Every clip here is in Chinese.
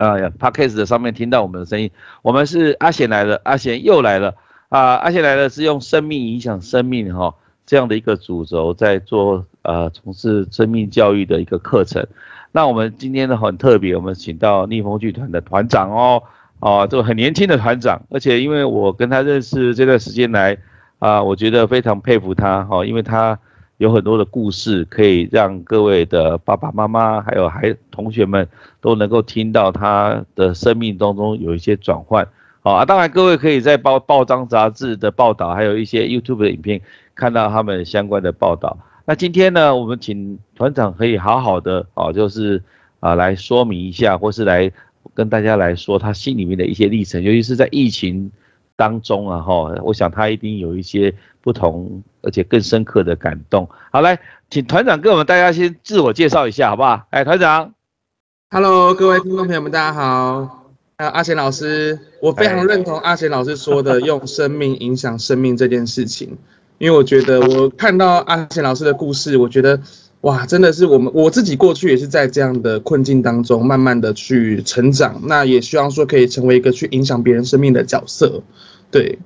啊，Podcast 的上面听到我们的声音，我们是阿贤来了，阿贤又来了啊，阿贤来了是用生命影响生命哈这样的一个主轴在做呃从事生命教育的一个课程。那我们今天呢很特别，我们请到逆风剧团的团长哦，哦，这个很年轻的团长，而且因为我跟他认识这段时间来啊，我觉得非常佩服他哈，因为他。有很多的故事可以让各位的爸爸妈妈还有孩同学们都能够听到他的生命当中有一些转换，好啊，当然各位可以在报报章杂志的报道，还有一些 YouTube 的影片看到他们相关的报道。那今天呢，我们请团长可以好好的哦，就是啊来说明一下，或是来跟大家来说他心里面的一些历程，尤其是在疫情。当中啊哈，我想他一定有一些不同而且更深刻的感动。好，来，请团长跟我们大家先自我介绍一下，好不好？哎，团长，Hello，各位听众朋友们，大家好。有阿贤老师，我非常认同阿贤老师说的用生命影响生命这件事情，因为我觉得我看到阿贤老师的故事，我觉得。哇，真的是我们我自己过去也是在这样的困境当中，慢慢的去成长。那也希望说可以成为一个去影响别人生命的角色。对，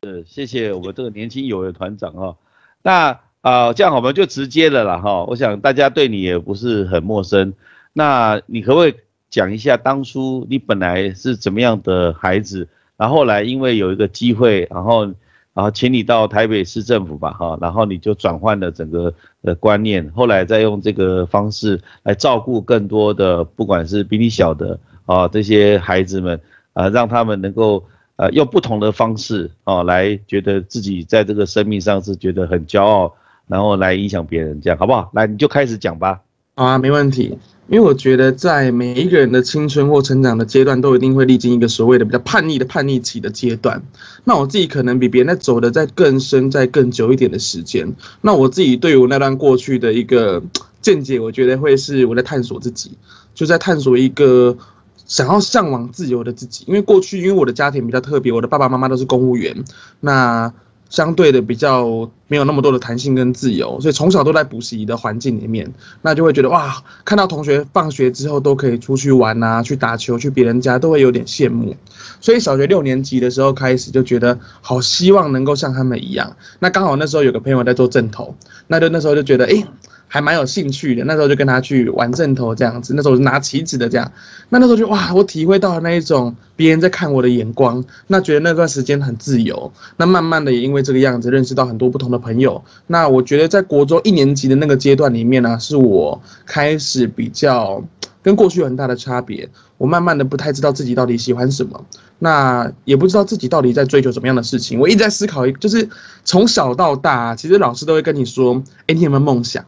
呃，谢谢我们这个年轻有为团长哈。那啊，这样我们就直接了啦哈。我想大家对你也不是很陌生。那你可不可以讲一下当初你本来是怎么样的孩子，然后来因为有一个机会，然后。然后请你到台北市政府吧，哈，然后你就转换了整个的观念，后来再用这个方式来照顾更多的，不管是比你小的啊这些孩子们，啊，让他们能够呃用不同的方式啊来觉得自己在这个生命上是觉得很骄傲，然后来影响别人，这样好不好？来，你就开始讲吧。好啊，没问题。因为我觉得，在每一个人的青春或成长的阶段，都一定会历经一个所谓的比较叛逆的叛逆期的阶段。那我自己可能比别人在走的在更深、在更久一点的时间。那我自己对于我那段过去的一个见解，我觉得会是我在探索自己，就在探索一个想要向往自由的自己。因为过去，因为我的家庭比较特别，我的爸爸妈妈都是公务员，那。相对的比较没有那么多的弹性跟自由，所以从小都在补习的环境里面，那就会觉得哇，看到同学放学之后都可以出去玩啊，去打球，去别人家都会有点羡慕。所以小学六年级的时候开始就觉得好希望能够像他们一样。那刚好那时候有个朋友在做正头，那就那时候就觉得哎。还蛮有兴趣的，那时候就跟他去玩正头这样子，那时候是拿旗子的这样，那那时候就哇，我体会到了那一种别人在看我的眼光，那觉得那段时间很自由，那慢慢的也因为这个样子认识到很多不同的朋友，那我觉得在国中一年级的那个阶段里面呢，是我开始比较跟过去有很大的差别，我慢慢的不太知道自己到底喜欢什么，那也不知道自己到底在追求什么样的事情，我一直在思考，就是从小到大，其实老师都会跟你说，哎，你有没有梦想？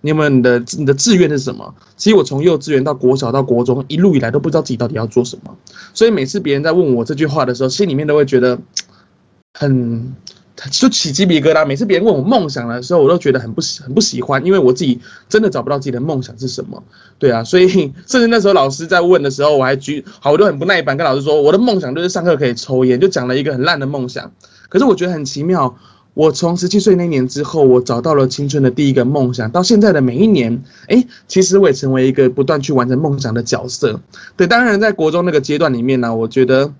你有没有你的你的志愿是什么？其实我从幼稚园到国小到国中一路以来都不知道自己到底要做什么，所以每次别人在问我这句话的时候，心里面都会觉得很就起鸡皮疙瘩。每次别人问我梦想的时候，我都觉得很不喜很不喜欢，因为我自己真的找不到自己的梦想是什么。对啊，所以甚至那时候老师在问的时候，我还举好我都很不耐烦跟老师说，我的梦想就是上课可以抽烟，就讲了一个很烂的梦想。可是我觉得很奇妙。我从十七岁那年之后，我找到了青春的第一个梦想，到现在的每一年，哎，其实我也成为一个不断去完成梦想的角色。对，当然在国中那个阶段里面呢，我觉得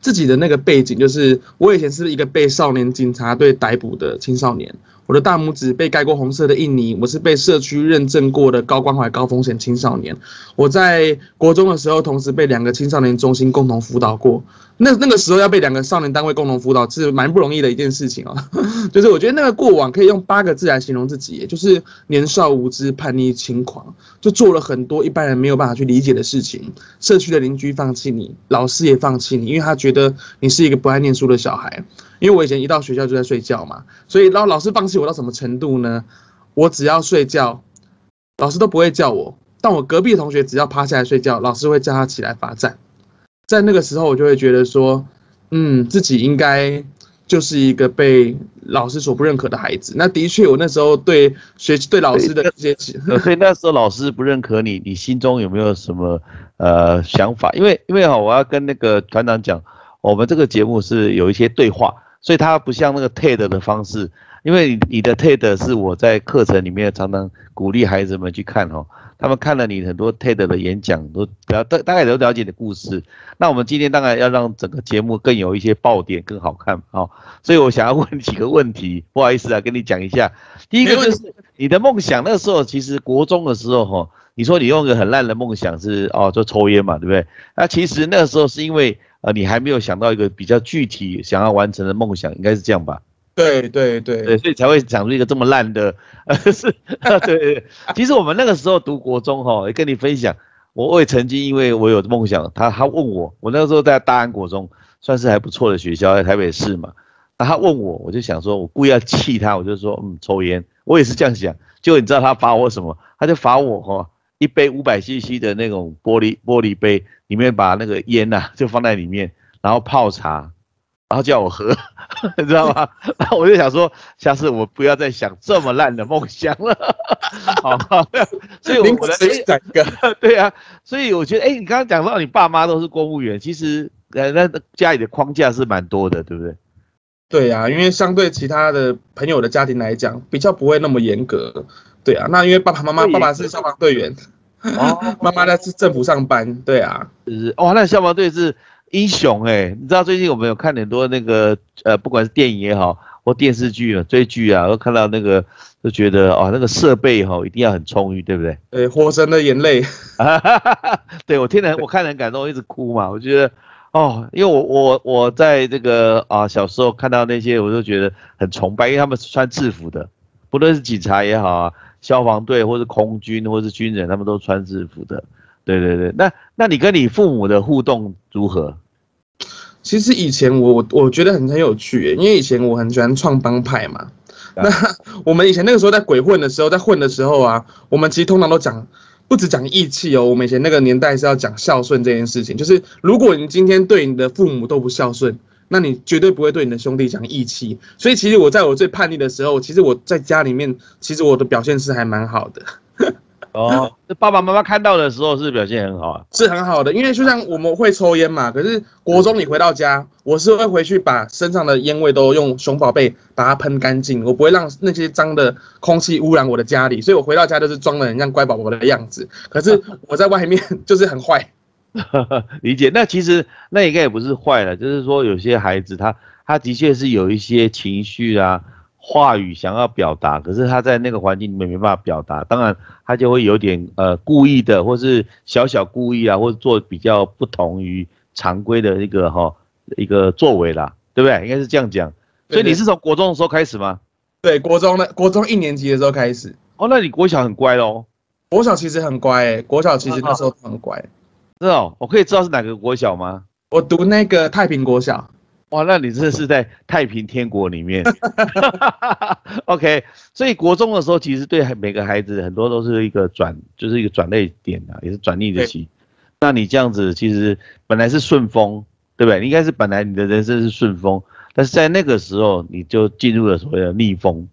自己的那个背景就是，我以前是一个被少年警察队逮捕的青少年。我的大拇指被盖过红色的印泥，我是被社区认证过的高关怀高风险青少年。我在国中的时候，同时被两个青少年中心共同辅导过。那那个时候要被两个少年单位共同辅导是蛮不容易的一件事情哦。就是我觉得那个过往可以用八个字来形容自己，就是年少无知、叛逆轻狂，就做了很多一般人没有办法去理解的事情。社区的邻居放弃你，老师也放弃你，因为他觉得你是一个不爱念书的小孩。因为我以前一到学校就在睡觉嘛，所以然后老师放弃我到什么程度呢？我只要睡觉，老师都不会叫我。但我隔壁同学只要趴下来睡觉，老师会叫他起来罚站。在那个时候，我就会觉得说，嗯，自己应该就是一个被老师所不认可的孩子。那的确，我那时候对学对老师的这些，所以那时候老师不认可你，你心中有没有什么呃想法？因为因为哈，我要跟那个团长讲，我们这个节目是有一些对话。所以它不像那个 TED 的方式，因为你的 TED 是我在课程里面常常鼓励孩子们去看哦，他们看了你很多 TED 的演讲，都了大大概都了解你的故事。那我们今天当然要让整个节目更有一些爆点，更好看哦。所以我想要问几个问题，不好意思啊，跟你讲一下。第一个就是你的梦想，那时候其实国中的时候哈，你说你用个很烂的梦想是哦，就抽烟嘛，对不对？那其实那时候是因为呃你还没有想到一个比较具体想要完成的梦想，应该是这样吧？对对对对，所以才会想出一个这么烂的，呃 是，对。其实我们那个时候读国中哈，也跟你分享，我也曾经因为我有梦想，他他问我，我那个时候在大安国中，算是还不错的学校，在台北市嘛。那他问我，我就想说，我故意要气他，我就说，嗯，抽烟，我也是这样想。结果你知道他罚我什么？他就罚我哈，一杯五百 CC 的那种玻璃玻璃杯，里面把那个烟呐就放在里面，然后泡茶。然后叫我喝，你知道吗？然后我就想说，下次我不要再想这么烂的梦想了。好，所以我的两个，对啊，所以我觉得，哎，你刚刚讲到你爸妈都是公务员，其实呃，那家里的框架是蛮多的，对不对？对啊，因为相对其他的朋友的家庭来讲，比较不会那么严格。对啊，那因为爸爸妈妈，爸爸是消防队员，哦，妈妈在是政府上班。对啊，是哦，那消防队是。英雄哎，你知道最近我们有看很多那个呃，不管是电影也好，或电视剧啊、追剧啊，都看到那个，都觉得哦，那个设备哈一定要很充裕，对不对？对，火神的眼泪，对我听了我看了很感动，一直哭嘛。我觉得哦，因为我我我在这个啊小时候看到那些，我就觉得很崇拜，因为他们是穿制服的，不论是警察也好啊，消防队或是空军或是军人，他们都穿制服的。对对对，那那你跟你父母的互动如何？其实以前我我我觉得很很有趣，因为以前我很喜欢创帮派嘛。那 我们以前那个时候在鬼混的时候，在混的时候啊，我们其实通常都讲，不止讲义气哦，我们以前那个年代是要讲孝顺这件事情。就是如果你今天对你的父母都不孝顺，那你绝对不会对你的兄弟讲义气。所以其实我在我最叛逆的时候，其实我在家里面，其实我的表现是还蛮好的。哦，这爸爸妈妈看到的时候是表现很好啊，是很好的，因为就像我们会抽烟嘛，可是国中你回到家，我是会回去把身上的烟味都用熊宝贝把它喷干净，我不会让那些脏的空气污染我的家里，所以我回到家都是装的很像乖宝宝的样子。可是我在外面就是很坏，理解。那其实那应该也不是坏了，就是说有些孩子他他的确是有一些情绪啊。话语想要表达，可是他在那个环境里面没办法表达，当然他就会有点呃故意的，或是小小故意啊，或者做比较不同于常规的一个哈一个作为啦，对不对？应该是这样讲。所以你是从国中的时候开始吗？对，国中的国中一年级的时候开始。哦，那你国小很乖喽？国小其实很乖，诶，国小其实那时候很乖。是哦，我可以知道是哪个国小吗？我读那个太平国小。哇，那你这是在太平天国里面，OK。所以国中的时候，其实对每个孩子很多都是一个转，就是一个转类点啊，也是转逆的期。那你这样子，其实本来是顺风，对不对？应该是本来你的人生是顺风，但是在那个时候，你就进入了所谓的逆风。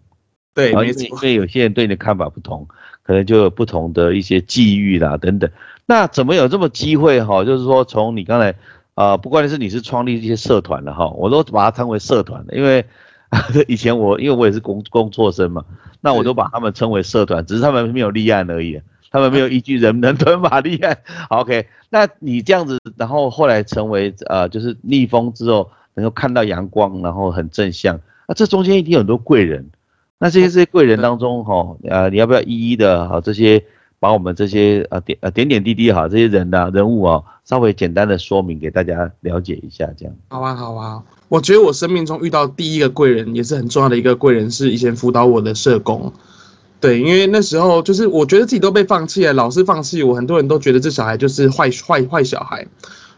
对，因为因为有些人对你的看法不同，可能就有不同的一些际遇啦等等。那怎么有这么机会哈？就是说从你刚才。啊，不管是你是创立一些社团的哈，我都把它称为社团的，因为 以前我因为我也是工工作生嘛，那我都把他们称为社团，只是他们没有立案而已，他们没有依据人 人伦法立案。OK，那你这样子，然后后来成为呃，就是逆风之后能够看到阳光，然后很正向，那这中间一定有很多贵人，那这些这些贵人当中哈，呃，你要不要一一的哈这些？把我们这些呃点呃点点滴滴哈，这些人的人物啊，稍微简单的说明给大家了解一下，这样。好啊，好啊。我觉得我生命中遇到第一个贵人，也是很重要的一个贵人，是以前辅导我的社工。对，因为那时候就是我觉得自己都被放弃了，老师放弃我，很多人都觉得这小孩就是坏坏坏小孩。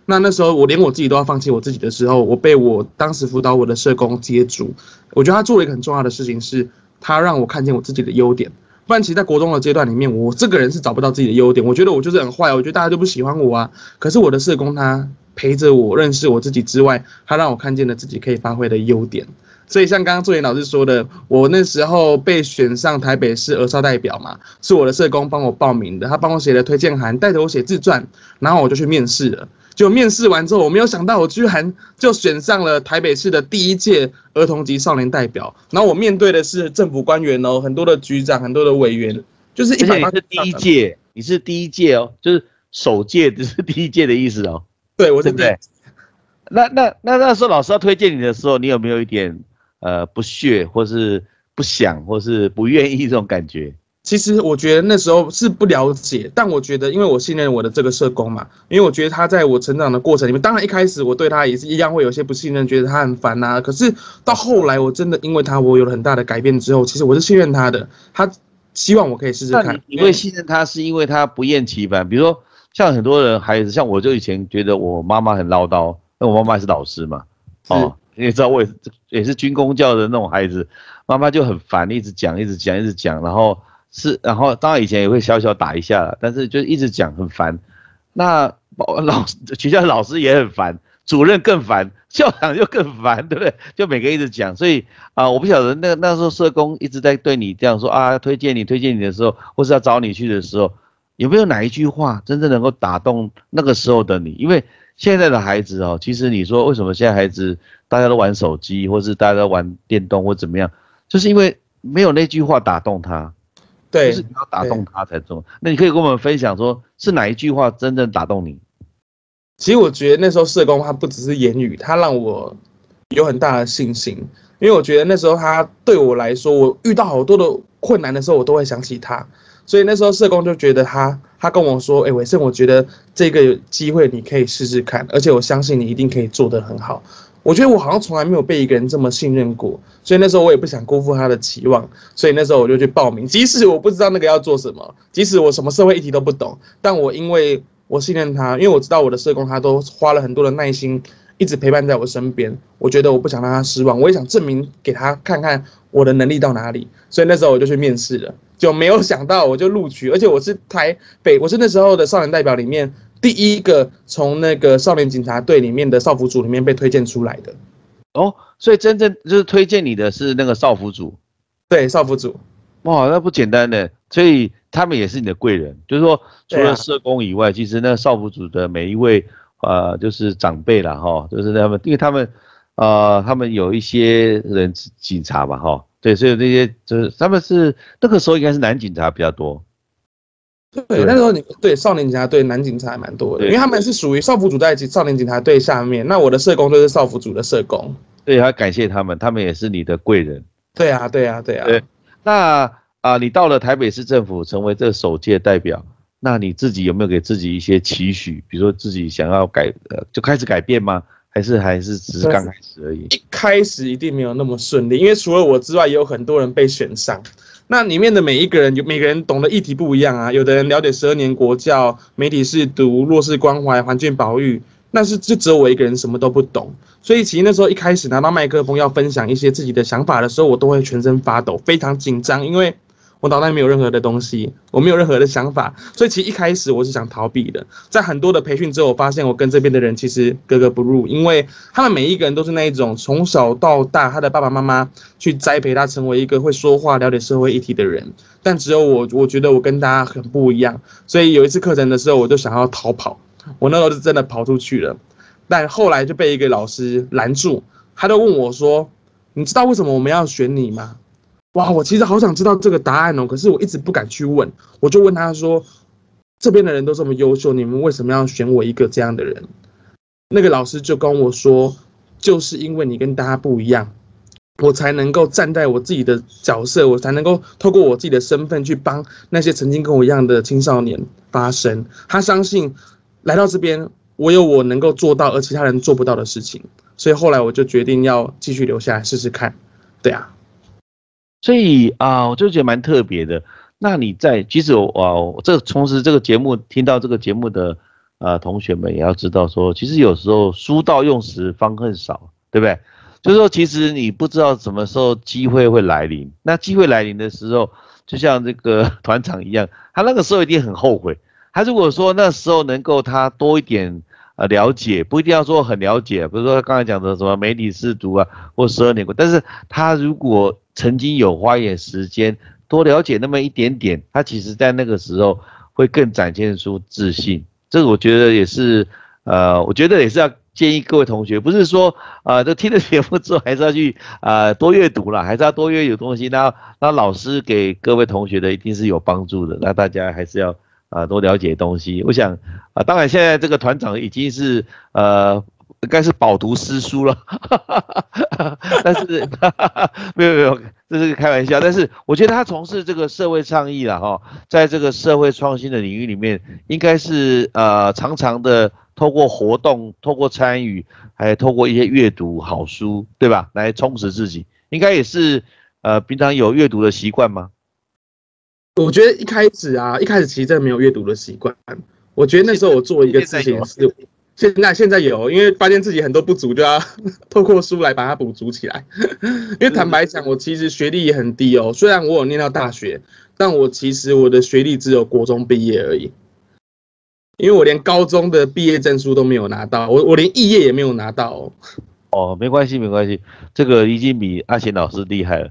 那那时候我连我自己都要放弃我自己的时候，我被我当时辅导我的社工接住。我觉得他做了一个很重要的事情，是他让我看见我自己的优点。不然，其实在国中的阶段里面，我这个人是找不到自己的优点。我觉得我就是很坏，我觉得大家都不喜欢我啊。可是我的社工他陪着我认识我自己之外，他让我看见了自己可以发挥的优点。所以像刚刚作言老师说的，我那时候被选上台北市儿少代表嘛，是我的社工帮我报名的，他帮我写了推荐函，带着我写自传，然后我就去面试了。就面试完之后，我没有想到我居然就选上了台北市的第一届儿童及少年代表。然后我面对的是政府官员哦，很多的局长，很多的委员，就是一百你是第一届，你是第一届哦，就是首届只是第一届的意思哦。对，我是第。那那那那时候老师要推荐你的时候，你有没有一点呃不屑，或是不想，或是不愿意这种感觉？其实我觉得那时候是不了解，但我觉得，因为我信任我的这个社工嘛，因为我觉得他在我成长的过程里面，当然一开始我对他也是一样会有些不信任，觉得他很烦呐。可是到后来，我真的因为他，我有了很大的改变之后，其实我是信任他的。他希望我可以试试看。你会信任他，是因为他不厌其烦。比如说，像很多人孩子，像我就以前觉得我妈妈很唠叨，那我妈妈是老师嘛，哦，你也知道我也是也是军工教的那种孩子，妈妈就很烦，一直讲，一直讲，一直讲，然后。是，然后当然以前也会小小打一下，但是就一直讲很烦。那老学校老师也很烦，主任更烦，校长就更烦，对不对？就每个一直讲，所以啊，我不晓得那那时候社工一直在对你这样说啊，推荐你推荐你的时候，或是要找你去的时候，有没有哪一句话真正能够打动那个时候的你？因为现在的孩子哦，其实你说为什么现在孩子大家都玩手机，或是大家都玩电动或怎么样，就是因为没有那句话打动他。对，就是你要打动他才做。那你可以跟我们分享，说是哪一句话真正打动你？其实我觉得那时候社工他不只是言语，他让我有很大的信心，因为我觉得那时候他对我来说，我遇到好多的困难的时候，我都会想起他。所以那时候社工就觉得他，他跟我说：“哎，伟盛，我觉得这个机会你可以试试看，而且我相信你一定可以做得很好。”我觉得我好像从来没有被一个人这么信任过，所以那时候我也不想辜负他的期望，所以那时候我就去报名。即使我不知道那个要做什么，即使我什么社会议题都不懂，但我因为我信任他，因为我知道我的社工他都花了很多的耐心，一直陪伴在我身边。我觉得我不想让他失望，我也想证明给他看看我的能力到哪里。所以那时候我就去面试了，就没有想到我就录取，而且我是台北，我是那时候的少年代表里面。第一个从那个少年警察队里面的少辅组里面被推荐出来的，哦，所以真正就是推荐你的是那个少辅组，对，少辅组，哇，那不简单的，所以他们也是你的贵人，就是说除了社工以外，其实那少辅组的每一位呃就是长辈了哈，就是他们，因为他们呃他们有一些人警察嘛哈，对，所以那些就是他们是那个时候应该是男警察比较多。对，那时候你对少年警察队男警察还蛮多的，因为他们是属于少辅组在少年警察队下面。那我的社工就是少辅组的社工。对，要感谢他们，他们也是你的贵人。对啊，对啊，对啊。对，那啊，你到了台北市政府成为这首届代表，那你自己有没有给自己一些期许？比如说自己想要改，呃，就开始改变吗？还是还是只是刚开始而已？一开始一定没有那么顺利，因为除了我之外，也有很多人被选上。那里面的每一个人，有每个人懂的议题不一样啊。有的人了解十二年国教、媒体是读、弱势关怀、环境保育，那是就只有我一个人什么都不懂。所以其实那时候一开始拿到麦克风要分享一些自己的想法的时候，我都会全身发抖，非常紧张，因为。我脑袋没有任何的东西，我没有任何的想法，所以其实一开始我是想逃避的。在很多的培训之后，我发现我跟这边的人其实格格不入，因为他们每一个人都是那一种从小到大，他的爸爸妈妈去栽培他成为一个会说话、了解社会议题的人，但只有我，我觉得我跟大家很不一样。所以有一次课程的时候，我就想要逃跑，我那时候是真的跑出去了，但后来就被一个老师拦住，他就问我说：“你知道为什么我们要选你吗？”哇，我其实好想知道这个答案哦，可是我一直不敢去问。我就问他说：“这边的人都这么优秀，你们为什么要选我一个这样的人？”那个老师就跟我说：“就是因为你跟大家不一样，我才能够站在我自己的角色，我才能够透过我自己的身份去帮那些曾经跟我一样的青少年发声。他相信来到这边，我有我能够做到而其他人做不到的事情，所以后来我就决定要继续留下来试试看。对啊。”所以啊，我就觉得蛮特别的。那你在，即使我这从事这个节目，听到这个节目的呃同学们也要知道说，其实有时候书到用时方恨少，对不对？就是说，其实你不知道什么时候机会会来临。那机会来临的时候，就像这个 团长一样，他那个时候一定很后悔。他如果说那时候能够他多一点呃了解，不一定要说很了解，比如说刚才讲的什么媒体试读啊，或十二年过，但是他如果曾经有花一点时间多了解那么一点点，他其实在那个时候会更展现出自信。这个我觉得也是呃，我觉得也是要建议各位同学，不是说啊，这听了节目之后还是要去啊多阅读了，还是要多阅读东西。那那老师给各位同学的一定是有帮助的，那大家还是要啊多了解东西。我想啊，当然现在这个团长已经是呃。应该是饱读诗书了，但是 没有没有，这是开玩笑。但是我觉得他从事这个社会倡议了哈，在这个社会创新的领域里面，应该是呃常常的透过活动、透过参与，还透过一些阅读好书，对吧？来充实自己。应该也是呃平常有阅读的习惯吗？我觉得一开始啊，一开始其实真的没有阅读的习惯。我觉得那时候我做一个事情是。现在现在有，因为发现自己很多不足，就要 透过书来把它补足起来。因为坦白讲，我其实学历也很低哦。虽然我有念到大学，但我其实我的学历只有国中毕业而已。因为我连高中的毕业证书都没有拿到，我我连肄业也没有拿到。哦，没关系没关系，这个已经比阿贤老师厉害了，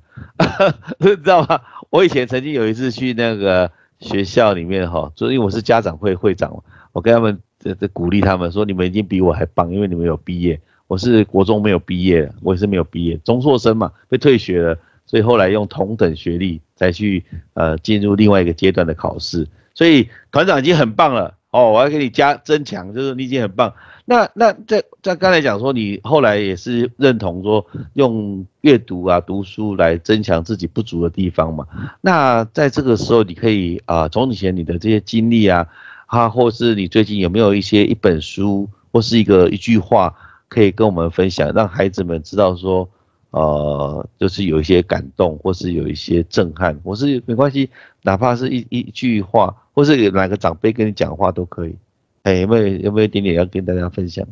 知道吗？我以前曾经有一次去那个学校里面哈，就因为我是家长会会长，我跟他们。这这鼓励他们说，你们已经比我还棒，因为你们有毕业。我是国中没有毕业，我也是没有毕业，中硕生嘛，被退学了，所以后来用同等学历再去呃进入另外一个阶段的考试。所以团长已经很棒了哦，我要给你加增强，就是你已经很棒。那那在在刚才讲说，你后来也是认同说用阅读啊读书来增强自己不足的地方嘛？那在这个时候，你可以啊从以前你的这些经历啊。啊，或是你最近有没有一些一本书或是一个一句话可以跟我们分享，让孩子们知道说，呃，就是有一些感动，或是有一些震撼，或是没关系，哪怕是一一句话，或是有哪个长辈跟你讲话都可以。哎，有没有有没有一点点要跟大家分享？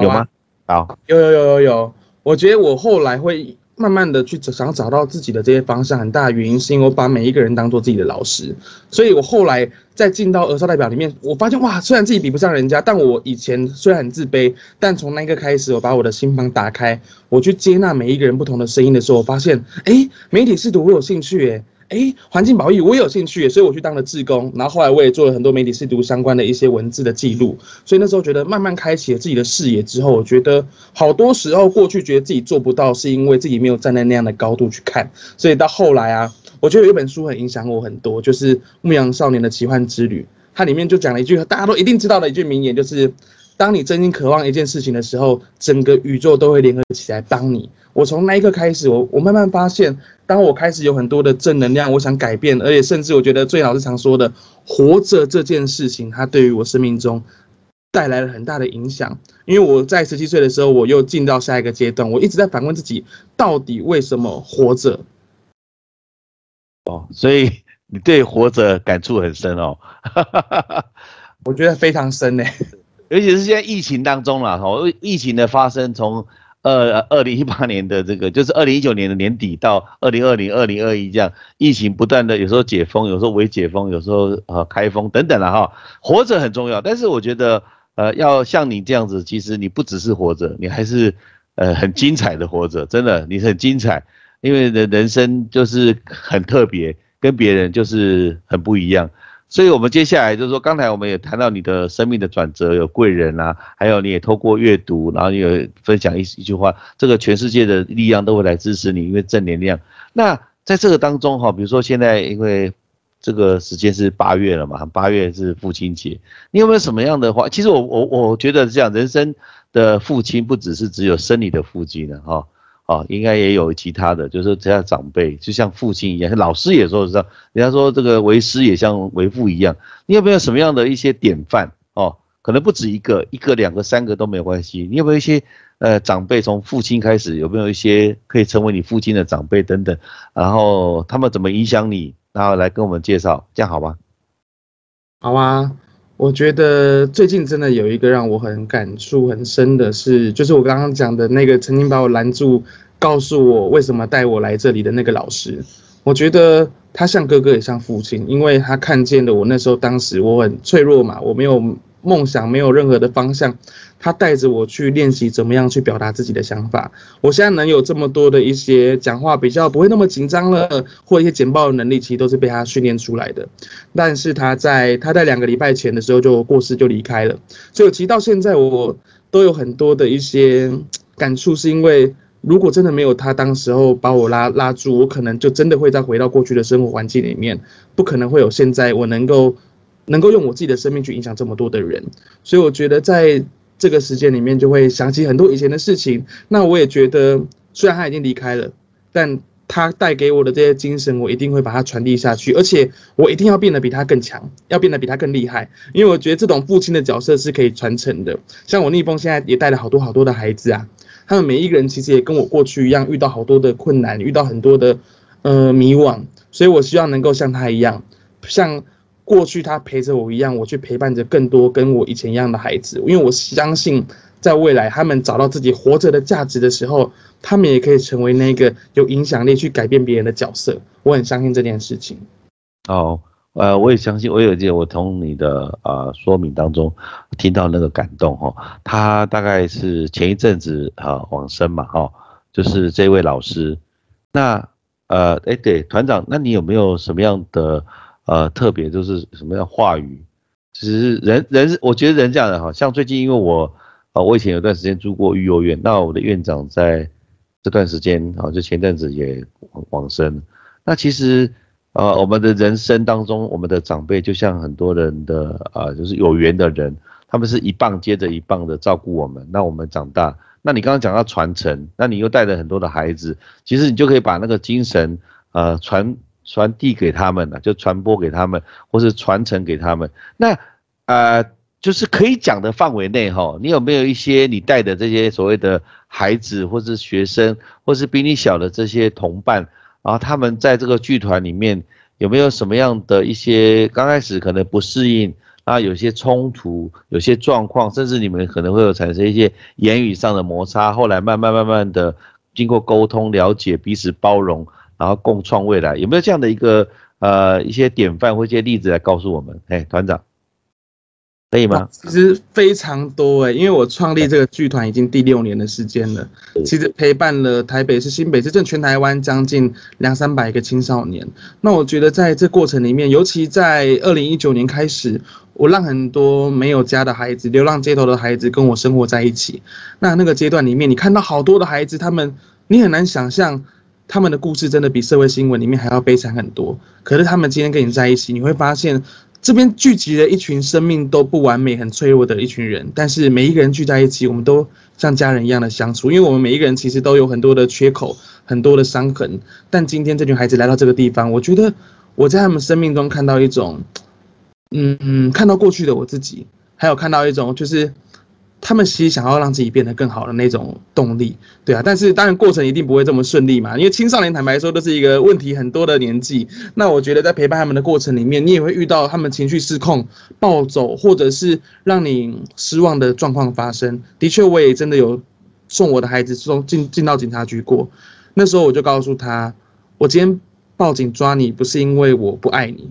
有吗？好，有有有有有，我觉得我后来会。慢慢的去找想找到自己的这些方向，很大的原因是因为我把每一个人当做自己的老师，所以我后来再进到儿少代表里面，我发现哇，虽然自己比不上人家，但我以前虽然很自卑，但从那个开始，我把我的心房打开，我去接纳每一个人不同的声音的时候，我发现，哎，媒体试图我有兴趣，哎。哎，环境保育我也有兴趣，所以我去当了志工，然后后来我也做了很多媒体试读相关的一些文字的记录，所以那时候觉得慢慢开启了自己的视野之后，我觉得好多时候过去觉得自己做不到，是因为自己没有站在那样的高度去看，所以到后来啊，我觉得有一本书很影响我很多，就是《牧羊少年的奇幻之旅》，它里面就讲了一句大家都一定知道的一句名言，就是。当你真心渴望一件事情的时候，整个宇宙都会联合起来帮你。我从那一刻开始，我我慢慢发现，当我开始有很多的正能量，我想改变，而且甚至我觉得最老是常说的活着这件事情，它对于我生命中带来了很大的影响。因为我在十七岁的时候，我又进到下一个阶段，我一直在反问自己，到底为什么活着？哦，所以你对活着感触很深哦。我觉得非常深呢。尤其是现在疫情当中了，哈，疫情的发生从二二零一八年的这个，就是二零一九年的年底到二零二零、二零二一这样，疫情不断的，有时候解封，有时候未解封，有时候呃开封等等了哈，活着很重要。但是我觉得，呃，要像你这样子，其实你不只是活着，你还是呃很精彩的活着，真的，你很精彩，因为人人生就是很特别，跟别人就是很不一样。所以，我们接下来就是说，刚才我们也谈到你的生命的转折，有贵人啊，还有你也透过阅读，然后有分享一一句话，这个全世界的力量都会来支持你，因为正能量。那在这个当中哈，比如说现在因为这个时间是八月了嘛，八月是父亲节，你有没有什么样的话？其实我我我觉得这样，人生的父亲不只是只有生你的父亲的哈。哦，应该也有其他的，就是这样长辈，就像父亲一样，老师也说是这样。人家说这个为师也像为父一样。你有没有什么样的一些典范？哦，可能不止一个，一个、两个、三个都没有关系。你有没有一些呃长辈，从父亲开始，有没有一些可以成为你父亲的长辈等等？然后他们怎么影响你？然后来跟我们介绍，这样好吗？好啊。我觉得最近真的有一个让我很感触很深的是，就是我刚刚讲的那个曾经把我拦住，告诉我为什么带我来这里的那个老师。我觉得他像哥哥也像父亲，因为他看见了我那时候当时我很脆弱嘛，我没有梦想，没有任何的方向。他带着我去练习怎么样去表达自己的想法。我现在能有这么多的一些讲话比较不会那么紧张了，或一些简报的能力，其实都是被他训练出来的。但是他在他在两个礼拜前的时候就过世就离开了，所以其实到现在我都有很多的一些感触，是因为如果真的没有他当时候把我拉拉住，我可能就真的会再回到过去的生活环境里面，不可能会有现在我能够能够用我自己的生命去影响这么多的人。所以我觉得在。这个时间里面就会想起很多以前的事情。那我也觉得，虽然他已经离开了，但他带给我的这些精神，我一定会把它传递下去。而且我一定要变得比他更强，要变得比他更厉害。因为我觉得这种父亲的角色是可以传承的。像我逆风现在也带了好多好多的孩子啊，他们每一个人其实也跟我过去一样，遇到好多的困难，遇到很多的呃迷惘。所以我希望能够像他一样，像。过去他陪着我一样，我去陪伴着更多跟我以前一样的孩子，因为我相信，在未来他们找到自己活着的价值的时候，他们也可以成为那个有影响力去改变别人的角色。我很相信这件事情。哦，呃，我也相信，我有记得我从你的呃说明当中听到那个感动哈。他大概是前一阵子啊往生嘛哈，就是这位老师。那呃，哎对，团长，那你有没有什么样的？呃，特别就是什么样话语，其实人人我觉得人这样的哈，像最近因为我，呃，我以前有段时间住过育幼院，那我的院长在这段时间啊，就前阵子也往生。那其实，呃，我们的人生当中，我们的长辈就像很多人的啊，就是有缘的人，他们是一棒接着一棒的照顾我们。那我们长大，那你刚刚讲到传承，那你又带着很多的孩子，其实你就可以把那个精神，呃，传。传递给他们了，就传播给他们，或是传承给他们。那呃，就是可以讲的范围内哈，你有没有一些你带的这些所谓的孩子，或是学生，或是比你小的这些同伴，然后他们在这个剧团里面有没有什么样的一些刚开始可能不适应啊，有些冲突，有些状况，甚至你们可能会有产生一些言语上的摩擦，后来慢慢慢慢的经过沟通、了解、彼此包容。然后共创未来，有没有这样的一个呃一些典范或一些例子来告诉我们？哎，团长，可以吗？其实非常多哎，因为我创立这个剧团已经第六年的时间了，其实陪伴了台北市、新北市，正全台湾将近两三百个青少年。那我觉得在这过程里面，尤其在二零一九年开始，我让很多没有家的孩子、流浪街头的孩子跟我生活在一起。那那个阶段里面，你看到好多的孩子，他们你很难想象。他们的故事真的比社会新闻里面还要悲惨很多。可是他们今天跟你在一起，你会发现这边聚集了一群生命都不完美、很脆弱的一群人。但是每一个人聚在一起，我们都像家人一样的相处，因为我们每一个人其实都有很多的缺口、很多的伤痕。但今天这群孩子来到这个地方，我觉得我在他们生命中看到一种，嗯嗯，看到过去的我自己，还有看到一种就是。他们其实想要让自己变得更好的那种动力，对啊，但是当然过程一定不会这么顺利嘛，因为青少年坦白说都是一个问题很多的年纪。那我觉得在陪伴他们的过程里面，你也会遇到他们情绪失控、暴走，或者是让你失望的状况发生。的确，我也真的有送我的孩子送进进到警察局过，那时候我就告诉他，我今天报警抓你不是因为我不爱你，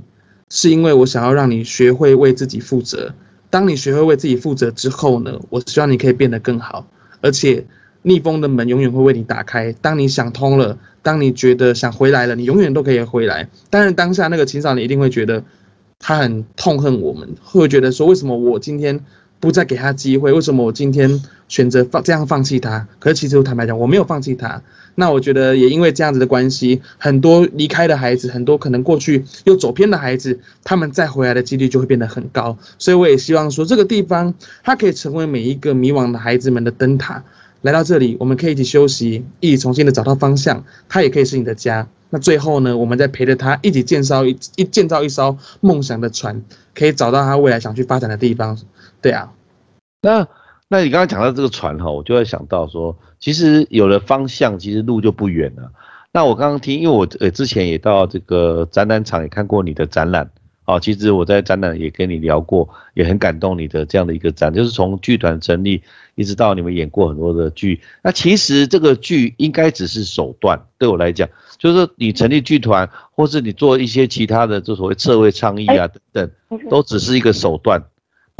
是因为我想要让你学会为自己负责。当你学会为自己负责之后呢，我希望你可以变得更好，而且逆风的门永远会为你打开。当你想通了，当你觉得想回来了，你永远都可以回来。但是，当下那个青少年一定会觉得他很痛恨我们，会觉得说为什么我今天。不再给他机会，为什么我今天选择放这样放弃他？可是其实我坦白讲，我没有放弃他。那我觉得也因为这样子的关系，很多离开的孩子，很多可能过去又走偏的孩子，他们再回来的几率就会变得很高。所以我也希望说，这个地方它可以成为每一个迷惘的孩子们的灯塔。来到这里，我们可以一起休息，一起重新的找到方向。它也可以是你的家。那最后呢，我们再陪着他一起建造一一建造一艘梦想的船，可以找到他未来想去发展的地方。对啊，那那你刚刚讲到这个船哈，我就会想到说，其实有了方向，其实路就不远了。那我刚刚听，因为我呃之前也到这个展览场也看过你的展览，哦，其实我在展览也跟你聊过，也很感动你的这样的一个展，就是从剧团成立一直到你们演过很多的剧，那其实这个剧应该只是手段，对我来讲，就是你成立剧团，或是你做一些其他的，就所谓社会倡议啊等等，都只是一个手段。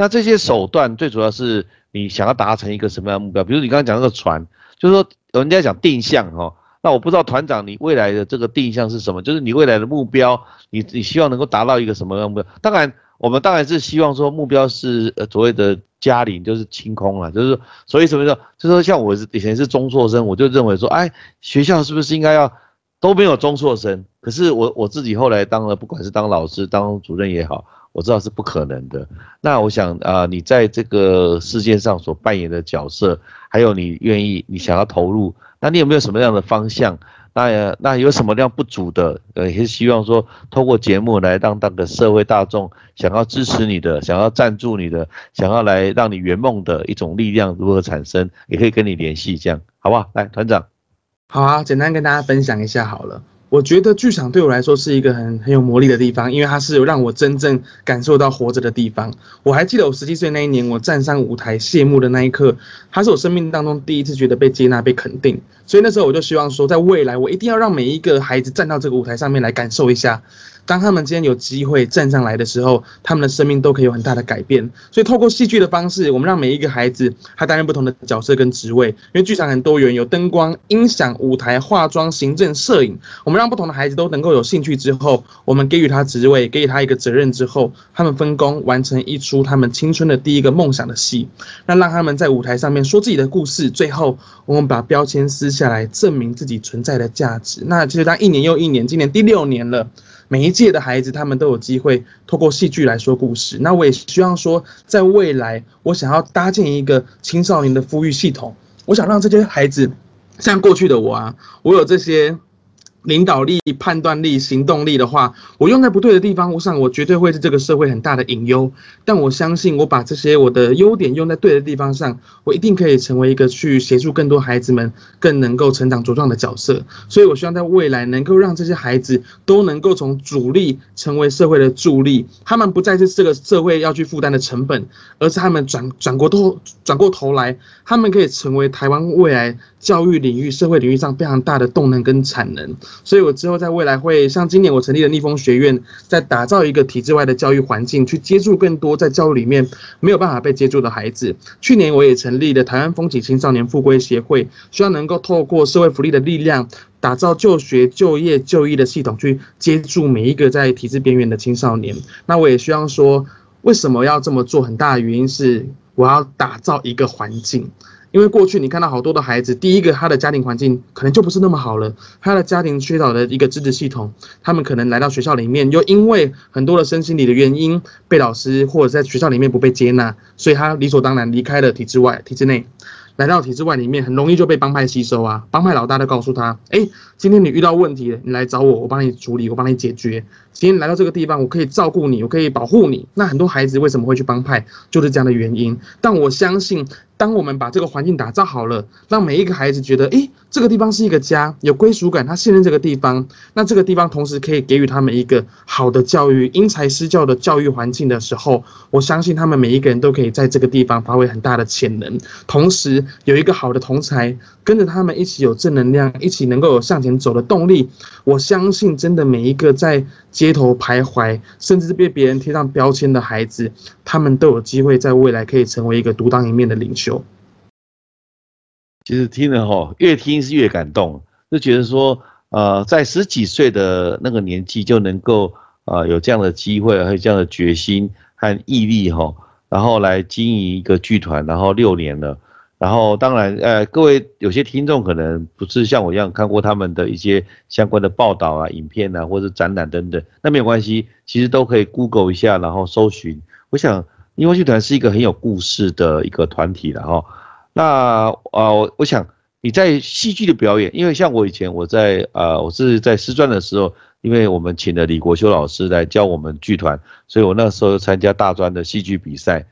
那这些手段最主要是你想要达成一个什么样的目标？比如你刚刚讲那个船，就是说人家讲定向哈，那我不知道团长你未来的这个定向是什么？就是你未来的目标，你你希望能够达到一个什么样的目标？当然，我们当然是希望说目标是呃所谓的嘉陵就是清空了，就是所以什么叫？就是说像我以前是中辍生，我就认为说，哎，学校是不是应该要都没有中辍生？可是我我自己后来当了，不管是当老师、当主任也好。我知道是不可能的。那我想啊，你在这个世界上所扮演的角色，还有你愿意、你想要投入，那你有没有什么样的方向？那那有什么样不足的？呃，也是希望说，透过节目来让那个社会大众想要支持你的、想要赞助你的、想要来让你圆梦的一种力量如何产生？也可以跟你联系，这样好不好？来，团长。好啊，简单跟大家分享一下好了。我觉得剧场对我来说是一个很很有魔力的地方，因为它是让我真正感受到活着的地方。我还记得我十七岁那一年，我站上舞台谢幕的那一刻，它是我生命当中第一次觉得被接纳、被肯定。所以那时候我就希望说，在未来我一定要让每一个孩子站到这个舞台上面来感受一下。当他们今天有机会站上来的时候，他们的生命都可以有很大的改变。所以透过戏剧的方式，我们让每一个孩子他担任不同的角色跟职位。因为剧场很多元，有灯光、音响、舞台、化妆、行政、摄影。我们让不同的孩子都能够有兴趣之后，我们给予他职位，给予他一个责任之后，他们分工完成一出他们青春的第一个梦想的戏。那让他们在舞台上面说自己的故事，最后我们把标签撕下来，证明自己存在的价值。那其实当一年又一年，今年第六年了。每一届的孩子，他们都有机会透过戏剧来说故事。那我也希望说，在未来，我想要搭建一个青少年的抚育系统。我想让这些孩子，像过去的我啊，我有这些。领导力、判断力、行动力的话，我用在不对的地方，我想我绝对会是这个社会很大的隐忧。但我相信，我把这些我的优点用在对的地方上，我一定可以成为一个去协助更多孩子们更能够成长茁壮的角色。所以，我希望在未来能够让这些孩子都能够从主力成为社会的助力。他们不再是这个社会要去负担的成本，而是他们转转过头转过头来，他们可以成为台湾未来教育领域、社会领域上非常大的动能跟产能。所以，我之后在未来会像今年我成立的逆风学院，在打造一个体制外的教育环境，去接触更多在教育里面没有办法被接住的孩子。去年我也成立了台湾风起青少年复归协会，希望能够透过社会福利的力量，打造就学、就业、就医的系统，去接住每一个在体制边缘的青少年。那我也希望说，为什么要这么做？很大的原因是我要打造一个环境。因为过去你看到好多的孩子，第一个他的家庭环境可能就不是那么好了，他的家庭缺少的一个支持系统，他们可能来到学校里面，又因为很多的身心理的原因，被老师或者在学校里面不被接纳，所以他理所当然离开了体制外、体制内。来到体制外里面，很容易就被帮派吸收啊！帮派老大都告诉他：“哎，今天你遇到问题了，你来找我，我帮你处理，我帮你解决。今天来到这个地方，我可以照顾你，我可以保护你。”那很多孩子为什么会去帮派，就是这样的原因。但我相信，当我们把这个环境打造好了，让每一个孩子觉得：“哎，这个地方是一个家，有归属感，他信任这个地方。”那这个地方同时可以给予他们一个好的教育、因材施教的教育环境的时候，我相信他们每一个人都可以在这个地方发挥很大的潜能，同时。有一个好的同才跟着他们一起有正能量，一起能够有向前走的动力。我相信，真的每一个在街头徘徊，甚至是被别人贴上标签的孩子，他们都有机会在未来可以成为一个独当一面的领袖。其实听了哈，越听是越感动，就觉得说，呃，在十几岁的那个年纪就能够呃有这样的机会，还有这样的决心和毅力哈，然后来经营一个剧团，然后六年了。然后，当然，呃，各位有些听众可能不是像我一样看过他们的一些相关的报道啊、影片啊，或者展览等等，那没有关系，其实都可以 Google 一下，然后搜寻。我想，因为剧团是一个很有故事的一个团体了哈。那啊，我我想你在戏剧的表演，因为像我以前我在呃，我是在师专的时候，因为我们请了李国修老师来教我们剧团，所以我那时候参加大专的戏剧比赛。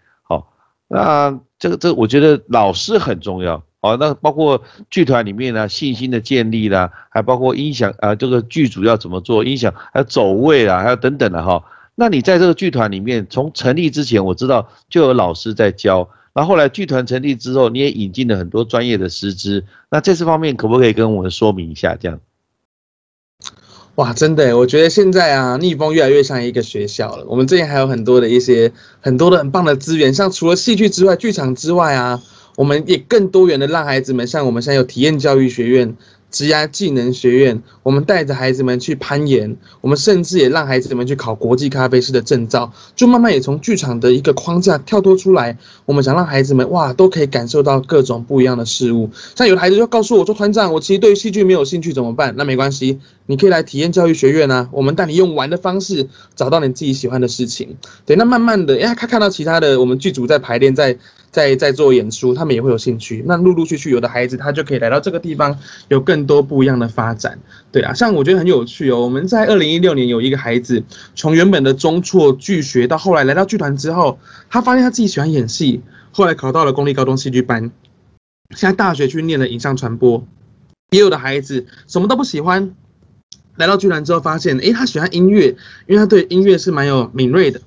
那。这个这我觉得老师很重要哦，那包括剧团里面呢信心的建立啦，还包括音响啊，这个剧组要怎么做音响，还有走位啊，还有等等的哈。那你在这个剧团里面，从成立之前我知道就有老师在教，然后来剧团成立之后，你也引进了很多专业的师资，那这次方面可不可以跟我们说明一下这样？哇，真的，我觉得现在啊，逆风越来越像一个学校了。我们这边还有很多的一些很多的很棒的资源，像除了戏剧之外，剧场之外啊，我们也更多元的让孩子们，像我们现在有体验教育学院。职涯技能学院，我们带着孩子们去攀岩，我们甚至也让孩子们去考国际咖啡师的证照，就慢慢也从剧场的一个框架跳脱出来。我们想让孩子们哇，都可以感受到各种不一样的事物。像有的孩子就告诉我说：“团长，我其实对戏剧没有兴趣，怎么办？”那没关系，你可以来体验教育学院啊，我们带你用玩的方式找到你自己喜欢的事情。对，那慢慢的，哎，他看到其他的我们剧组在排练，在。在在做演出，他们也会有兴趣。那陆陆续续有的孩子，他就可以来到这个地方，有更多不一样的发展。对啊，像我觉得很有趣哦。我们在二零一六年有一个孩子，从原本的中辍剧学，到后来来到剧团之后，他发现他自己喜欢演戏，后来考到了公立高中戏剧班，现在大学去念了影像传播。也有的孩子什么都不喜欢，来到剧团之后发现，诶，他喜欢音乐，因为他对音乐是蛮有敏锐的，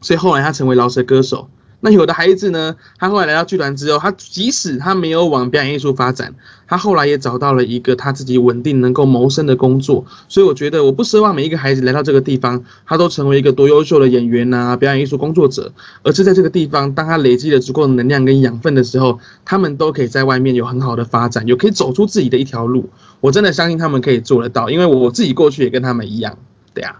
所以后来他成为饶舌歌手。那有的孩子呢，他后来来到剧团之后，他即使他没有往表演艺术发展，他后来也找到了一个他自己稳定能够谋生的工作。所以我觉得，我不奢望每一个孩子来到这个地方，他都成为一个多优秀的演员呐，表演艺术工作者，而是在这个地方，当他累积了足够的能量跟养分的时候，他们都可以在外面有很好的发展，有可以走出自己的一条路。我真的相信他们可以做得到，因为我自己过去也跟他们一样，对呀，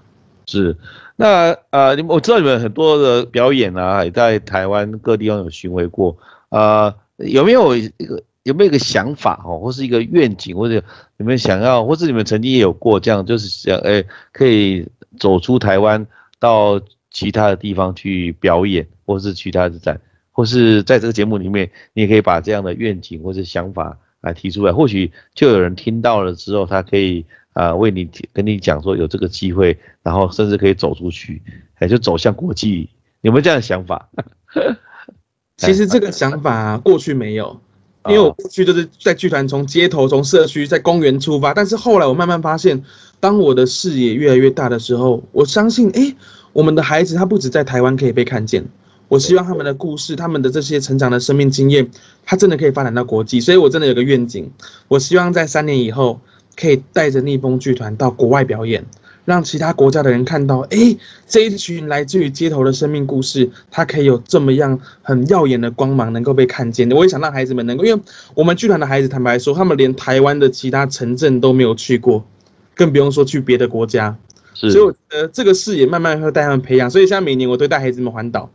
是。那呃，你们我知道你们很多的表演啊，也在台湾各地方有巡回过，呃，有没有一个有没有一个想法哦，或是一个愿景，或者你们想要，或是你们曾经也有过这样，就是想哎，可以走出台湾到其他的地方去表演，或是其他的展，或是在这个节目里面，你也可以把这样的愿景或者想法来提出来，或许就有人听到了之后，他可以。啊，为你跟你讲说有这个机会，然后甚至可以走出去，哎，就走向国际，有没有这样的想法？其实这个想法过去没有，因为我过去都是在剧团从街头、从社区、在公园出发，但是后来我慢慢发现，当我的视野越来越大的时候，我相信，哎，我们的孩子他不止在台湾可以被看见，我希望他们的故事、他们的这些成长的生命经验，他真的可以发展到国际，所以我真的有个愿景，我希望在三年以后。可以带着逆风剧团到国外表演，让其他国家的人看到，哎，这一群来自于街头的生命故事，它可以有这么样很耀眼的光芒，能够被看见。我也想让孩子们能够，因为我们剧团的孩子，坦白说，他们连台湾的其他城镇都没有去过，更不用说去别的国家。所以我觉得这个视野慢慢会带他们培养。所以像每年我都带孩子们环岛，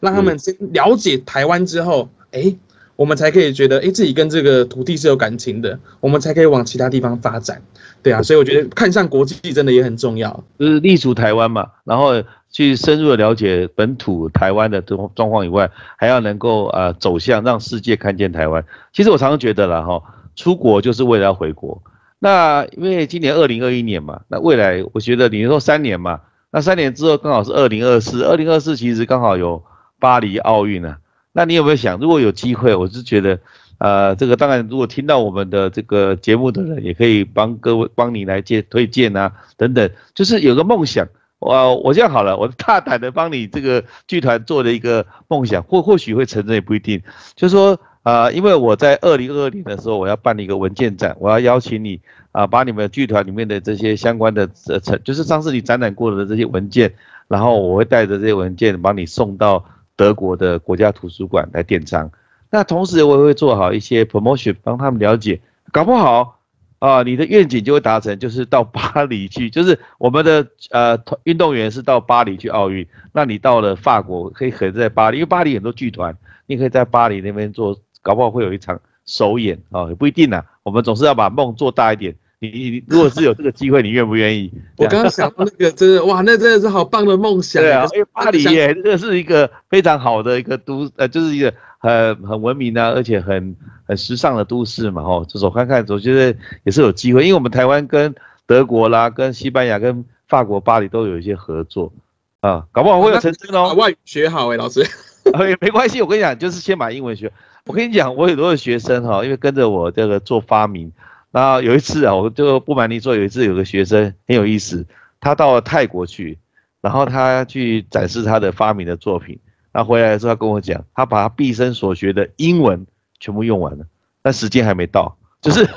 让他们先了解台湾之后，哎。我们才可以觉得，哎，自己跟这个土地是有感情的，我们才可以往其他地方发展，对啊，所以我觉得看上国际真的也很重要，就是立足台湾嘛，然后去深入的了解本土台湾的这种状况以外，还要能够呃走向让世界看见台湾。其实我常常觉得了哈，出国就是为了要回国。那因为今年二零二一年嘛，那未来我觉得你说三年嘛，那三年之后刚好是二零二四，二零二四其实刚好有巴黎奥运呢。那你有没有想，如果有机会，我是觉得，呃，这个当然，如果听到我们的这个节目的人，也可以帮各位帮你来介推荐啊，等等，就是有个梦想，我我这样好了，我大胆的帮你这个剧团做的一个梦想，或或许会成真也不一定，就是说，啊，因为我在二零二二年的时候，我要办一个文件展，我要邀请你啊，把你们剧团里面的这些相关的呃成，就是上次你展览过的这些文件，然后我会带着这些文件帮你送到。德国的国家图书馆来典藏，那同时我也会做好一些 promotion，帮他们了解，搞不好啊，你的愿景就会达成，就是到巴黎去，就是我们的呃运动员是到巴黎去奥运，那你到了法国可以合在巴黎，因为巴黎很多剧团，你可以在巴黎那边做，搞不好会有一场首演啊，也不一定呐，我们总是要把梦做大一点。你你如果是有这个机会，你愿不愿意？我刚刚想到那个，真的哇，那真的是好棒的梦想。对啊，因为巴黎耶，这是一个非常好的一个都，呃，就是一个很很文明啊，而且很很时尚的都市嘛，吼，走走看看，我觉得也是有机会。因为我们台湾跟德国啦、跟西班牙、跟法国巴黎都有一些合作啊，搞不好会有成真哦。外语学好哎，老师。哎，没关系，我跟你讲，就是先把英文学。我跟你讲，我很多的学生哈，因为跟着我这个做发明。然后有一次啊，我就不瞒你说，有一次有个学生很有意思，他到了泰国去，然后他去展示他的发明的作品，那回来的时候他跟我讲，他把他毕生所学的英文全部用完了，但时间还没到，就是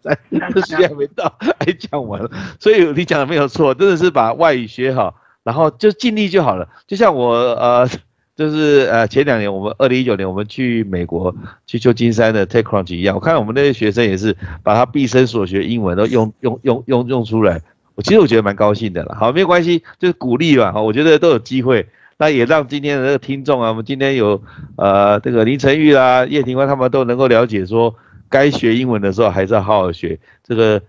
在时间还没到，还讲完了。所以你讲的没有错，真的是把外语学好，然后就尽力就好了。就像我呃，就是呃前两年我们二零一九年我们去美国去旧金山的 TechCrunch 一样，我看我们那些学生也是把他毕生所学英文都用用用用用出来。我其实我觉得蛮高兴的了。好，没有关系，就是鼓励吧。我觉得都有机会。那也让今天的这个听众啊，我们今天有呃这个林晨玉啊、叶庭欢他们都能够了解说，该学英文的时候还是要好好学，这个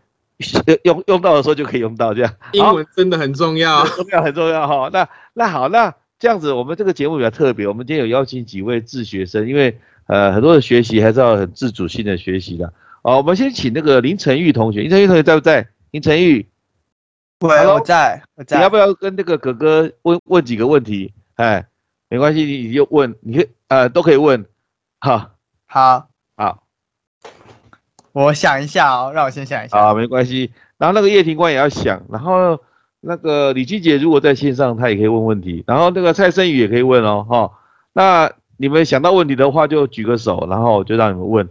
用用到的时候就可以用到这样。英文真的很重要，重要很重要哈。那那好，那这样子我们这个节目比较特别，我们今天有邀请几位自学生，因为呃很多的学习还是要很自主性的学习的。哦，我们先请那个林晨玉同学，林晨玉同学在不在？林晨玉。喂，我在，我在。你要不要跟那个哥哥问问几个问题？哎，没关系，你就问，你呃都可以问。好，好，好。我想一下哦，让我先想一下。啊，没关系。然后那个叶庭官也要想，然后那个李金杰如果在线上，他也可以问问题。然后那个蔡生宇也可以问哦，哈。那你们想到问题的话，就举个手，然后就让你们问。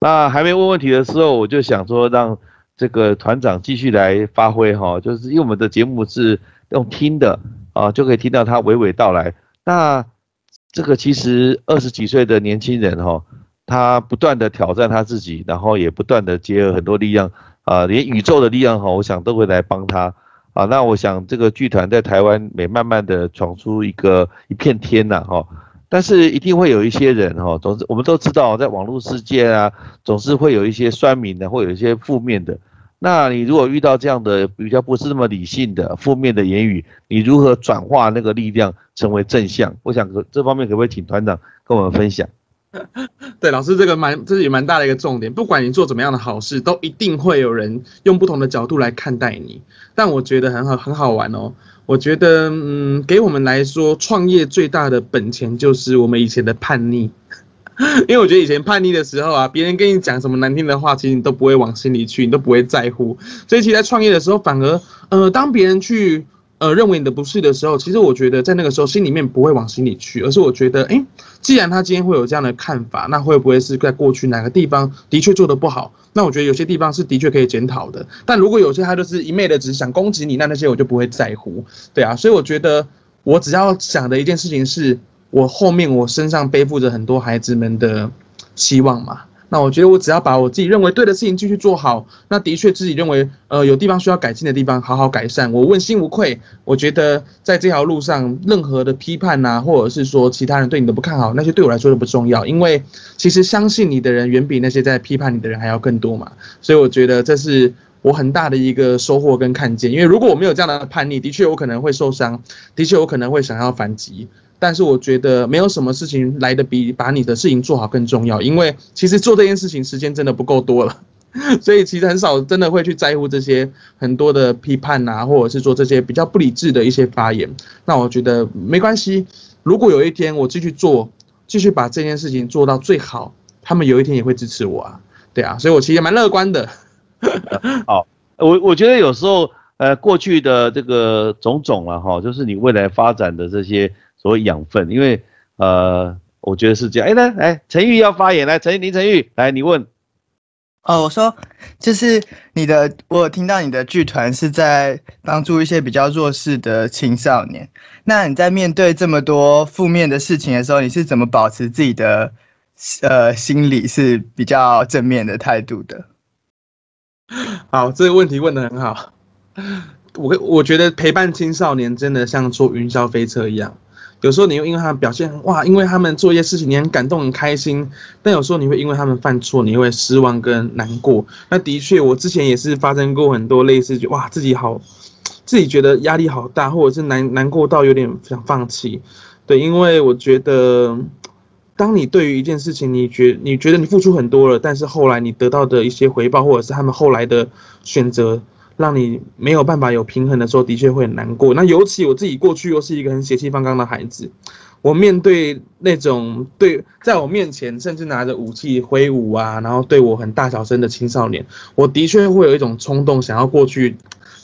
那还没问问题的时候，我就想说让。这个团长继续来发挥哈，就是因为我们的节目是用听的啊，就可以听到他娓娓道来。那这个其实二十几岁的年轻人哈，他不断的挑战他自己，然后也不断的结合很多力量啊，连宇宙的力量哈，我想都会来帮他啊。那我想这个剧团在台湾也慢慢的闯出一个一片天呐哈。但是一定会有一些人哈，总是我们都知道，在网络世界啊，总是会有一些酸民的，会有一些负面的。那你如果遇到这样的比较不是那么理性的负面的言语，你如何转化那个力量成为正向？我想这方面可不可以请团长跟我们分享？对，老师这个蛮这是也蛮大的一个重点。不管你做怎么样的好事，都一定会有人用不同的角度来看待你。但我觉得很好，很好玩哦。我觉得，嗯，给我们来说，创业最大的本钱就是我们以前的叛逆，因为我觉得以前叛逆的时候啊，别人跟你讲什么难听的话，其实你都不会往心里去，你都不会在乎。所以，其实在创业的时候，反而，呃，当别人去。呃，认为你的不是的时候，其实我觉得在那个时候心里面不会往心里去，而是我觉得，哎，既然他今天会有这样的看法，那会不会是在过去哪个地方的确做的不好？那我觉得有些地方是的确可以检讨的。但如果有些他就是一昧的只想攻击你，那那些我就不会在乎。对啊，所以我觉得我只要想的一件事情是，我后面我身上背负着很多孩子们的希望嘛。那我觉得我只要把我自己认为对的事情继续做好，那的确自己认为呃有地方需要改进的地方好好改善，我问心无愧。我觉得在这条路上，任何的批判呐，或者是说其他人对你的不看好，那些对我来说都不重要，因为其实相信你的人远比那些在批判你的人还要更多嘛。所以我觉得这是我很大的一个收获跟看见。因为如果我没有这样的叛逆，的确我可能会受伤，的确我可能会想要反击。但是我觉得没有什么事情来的比把你的事情做好更重要，因为其实做这件事情时间真的不够多了，所以其实很少真的会去在乎这些很多的批判呐，或者是说这些比较不理智的一些发言。那我觉得没关系，如果有一天我继续做，继续把这件事情做到最好，他们有一天也会支持我啊，对啊，所以我其实蛮乐观的。好，我我觉得有时候呃过去的这个种种啊哈，就是你未来发展的这些。所谓养分，因为呃，我觉得是这样。哎，来来，陈玉要发言，来，陈林陈玉，来，你问。哦，我说，就是你的，我有听到你的剧团是在帮助一些比较弱势的青少年。那你在面对这么多负面的事情的时候，你是怎么保持自己的呃心理是比较正面的态度的？好，这个问题问的很好。我我觉得陪伴青少年真的像坐云霄飞车一样。有时候你会因为他们表现哇，因为他们做一些事情你很感动很开心，但有时候你会因为他们犯错，你会失望跟难过。那的确，我之前也是发生过很多类似，就哇自己好，自己觉得压力好大，或者是难难过到有点想放弃。对，因为我觉得，当你对于一件事情，你觉你觉得你付出很多了，但是后来你得到的一些回报，或者是他们后来的选择。让你没有办法有平衡的时候，的确会很难过。那尤其我自己过去又是一个很血气方刚的孩子，我面对那种对在我面前甚至拿着武器挥舞啊，然后对我很大小声的青少年，我的确会有一种冲动，想要过去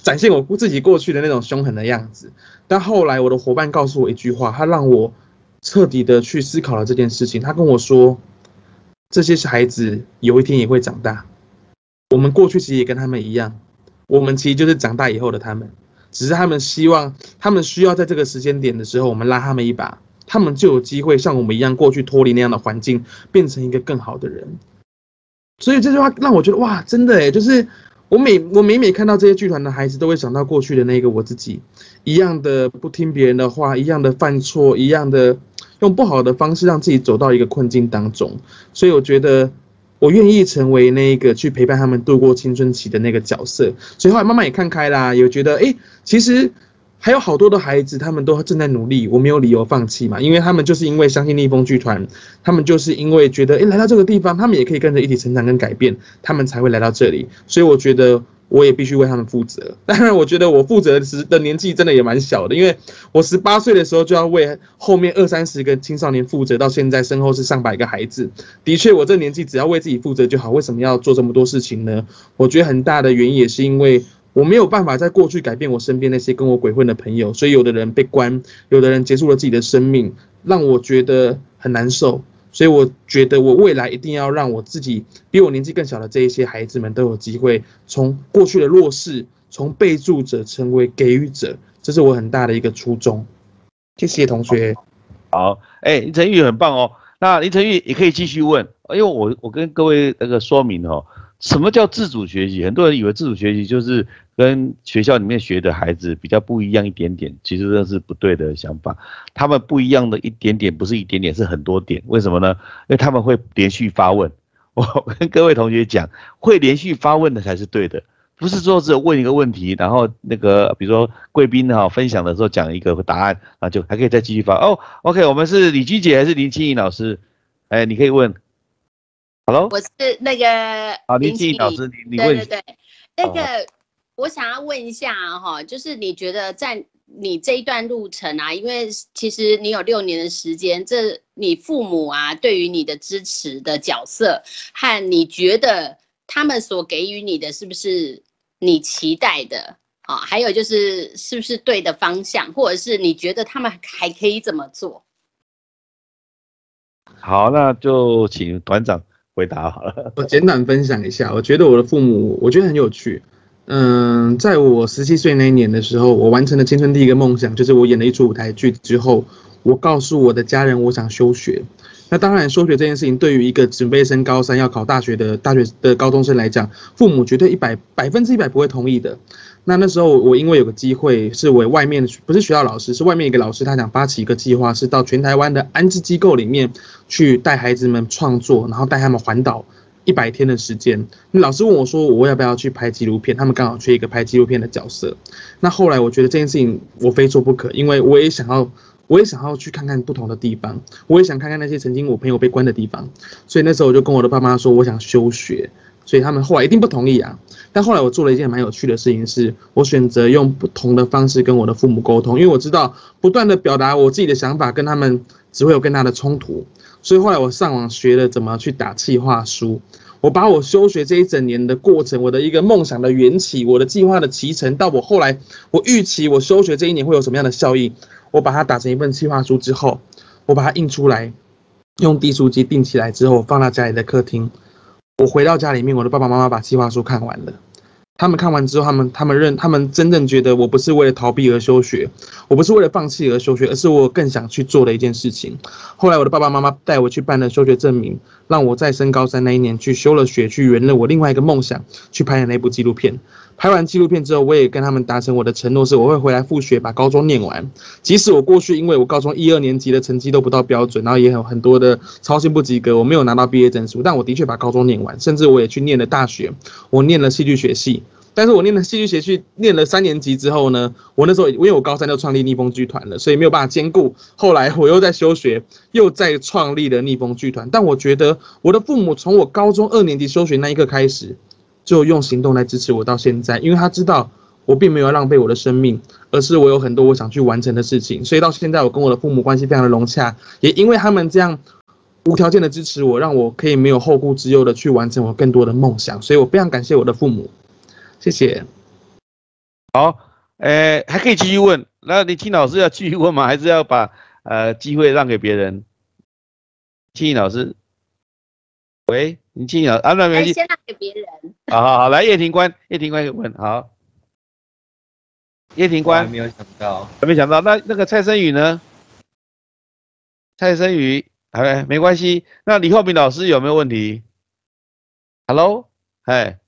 展现我自己过去的那种凶狠的样子。但后来我的伙伴告诉我一句话，他让我彻底的去思考了这件事情。他跟我说，这些孩子有一天也会长大。我们过去其实也跟他们一样，我们其实就是长大以后的他们，只是他们希望，他们需要在这个时间点的时候，我们拉他们一把，他们就有机会像我们一样过去脱离那样的环境，变成一个更好的人。所以这句话让我觉得哇，真的诶，就是我每我每每看到这些剧团的孩子，都会想到过去的那个我自己，一样的不听别人的话，一样的犯错，一样的用不好的方式让自己走到一个困境当中。所以我觉得。我愿意成为那个去陪伴他们度过青春期的那个角色，所以后来慢慢也看开啦，也觉得哎，其实还有好多的孩子，他们都正在努力，我没有理由放弃嘛，因为他们就是因为相信逆风剧团，他们就是因为觉得哎，来到这个地方，他们也可以跟着一起成长跟改变，他们才会来到这里，所以我觉得。我也必须为他们负责。当然，我觉得我负责时的年纪真的也蛮小的，因为我十八岁的时候就要为后面二三十个青少年负责，到现在身后是上百个孩子。的确，我这年纪只要为自己负责就好。为什么要做这么多事情呢？我觉得很大的原因也是因为我没有办法在过去改变我身边那些跟我鬼混的朋友，所以有的人被关，有的人结束了自己的生命，让我觉得很难受。所以我觉得，我未来一定要让我自己比我年纪更小的这一些孩子们都有机会，从过去的弱势，从被助者成为给予者，这是我很大的一个初衷。谢谢同学。好，哎，林晨玉很棒哦。那林晨玉也可以继续问，因为我我跟各位那个说明哦。什么叫自主学习？很多人以为自主学习就是跟学校里面学的孩子比较不一样一点点，其实这是不对的想法。他们不一样的一点点，不是一点点，是很多点。为什么呢？因为他们会连续发问。我跟各位同学讲，会连续发问的才是对的，不是说只有问一个问题，然后那个比如说贵宾哈分享的时候讲一个答案，啊就还可以再继续发。哦，OK，我们是李居姐还是林清怡老师？哎，你可以问。Hello，我是那个啊林静老师，你你问对对对，那个我想要问一下哈，就是你觉得在你这一段路程啊，因为其实你有六年的时间，这你父母啊对于你的支持的角色，和你觉得他们所给予你的是不是你期待的啊？还有就是是不是对的方向，或者是你觉得他们还可以怎么做？好，那就请团长。回答好了，我简短分享一下。我觉得我的父母，我觉得很有趣。嗯，在我十七岁那一年的时候，我完成了青春第一个梦想，就是我演了一出舞台剧之后，我告诉我的家人，我想休学。那当然，休学这件事情对于一个准备升高三要考大学的大学的高中生来讲，父母绝对一百百分之一百不会同意的。那那时候我因为有个机会，是我外面不是学校老师，是外面一个老师，他想发起一个计划，是到全台湾的安置机构里面去带孩子们创作，然后带他们环岛一百天的时间。那老师问我说，我要不要去拍纪录片？他们刚好缺一个拍纪录片的角色。那后来我觉得这件事情我非做不可，因为我也想要，我也想要去看看不同的地方，我也想看看那些曾经我朋友被关的地方。所以那时候我就跟我的爸妈说，我想休学。所以他们后来一定不同意啊。但后来我做了一件蛮有趣的事情，是我选择用不同的方式跟我的父母沟通，因为我知道不断的表达我自己的想法跟他们只会有更大的冲突。所以后来我上网学了怎么去打计划书，我把我休学这一整年的过程，我的一个梦想的缘起，我的计划的脐程，到我后来我预期我休学这一年会有什么样的效益，我把它打成一份计划书之后，我把它印出来，用订书机订起来之后，放到家里的客厅。我回到家里面，我的爸爸妈妈把计划书看完了。他们看完之后，他们他们认，他们真正觉得我不是为了逃避而休学，我不是为了放弃而休学，而是我更想去做的一件事情。后来我的爸爸妈妈带我去办了休学证明，让我在升高三那一年去休了学，去圆了我另外一个梦想，去拍的那部纪录片。拍完纪录片之后，我也跟他们达成我的承诺，是我会回来复学，把高中念完。即使我过去因为我高中一二年级的成绩都不到标准，然后也有很多的操心不及格，我没有拿到毕业证书，但我的确把高中念完，甚至我也去念了大学，我念了戏剧学系。但是我念了戏剧学系，念了三年级之后呢，我那时候因为我高三就创立逆风剧团了，所以没有办法兼顾。后来我又在休学，又在创立了逆风剧团。但我觉得我的父母从我高中二年级休学那一刻开始。就用行动来支持我到现在，因为他知道我并没有浪费我的生命，而是我有很多我想去完成的事情，所以到现在我跟我的父母关系非常的融洽，也因为他们这样无条件的支持我，让我可以没有后顾之忧的去完成我更多的梦想，所以我非常感谢我的父母，谢谢。好，诶，还可以继续问，那你听老师要继续问吗？还是要把呃机会让给别人？听老师。喂，你进啊，啊，那没关哎，系，先让给别人。好好好，来叶庭官，叶庭官有问，好，叶庭官没有想到，还没想到，那那个蔡生宇呢？蔡生宇，哎，没关系。那李厚明老师有没有问题？Hello，哎，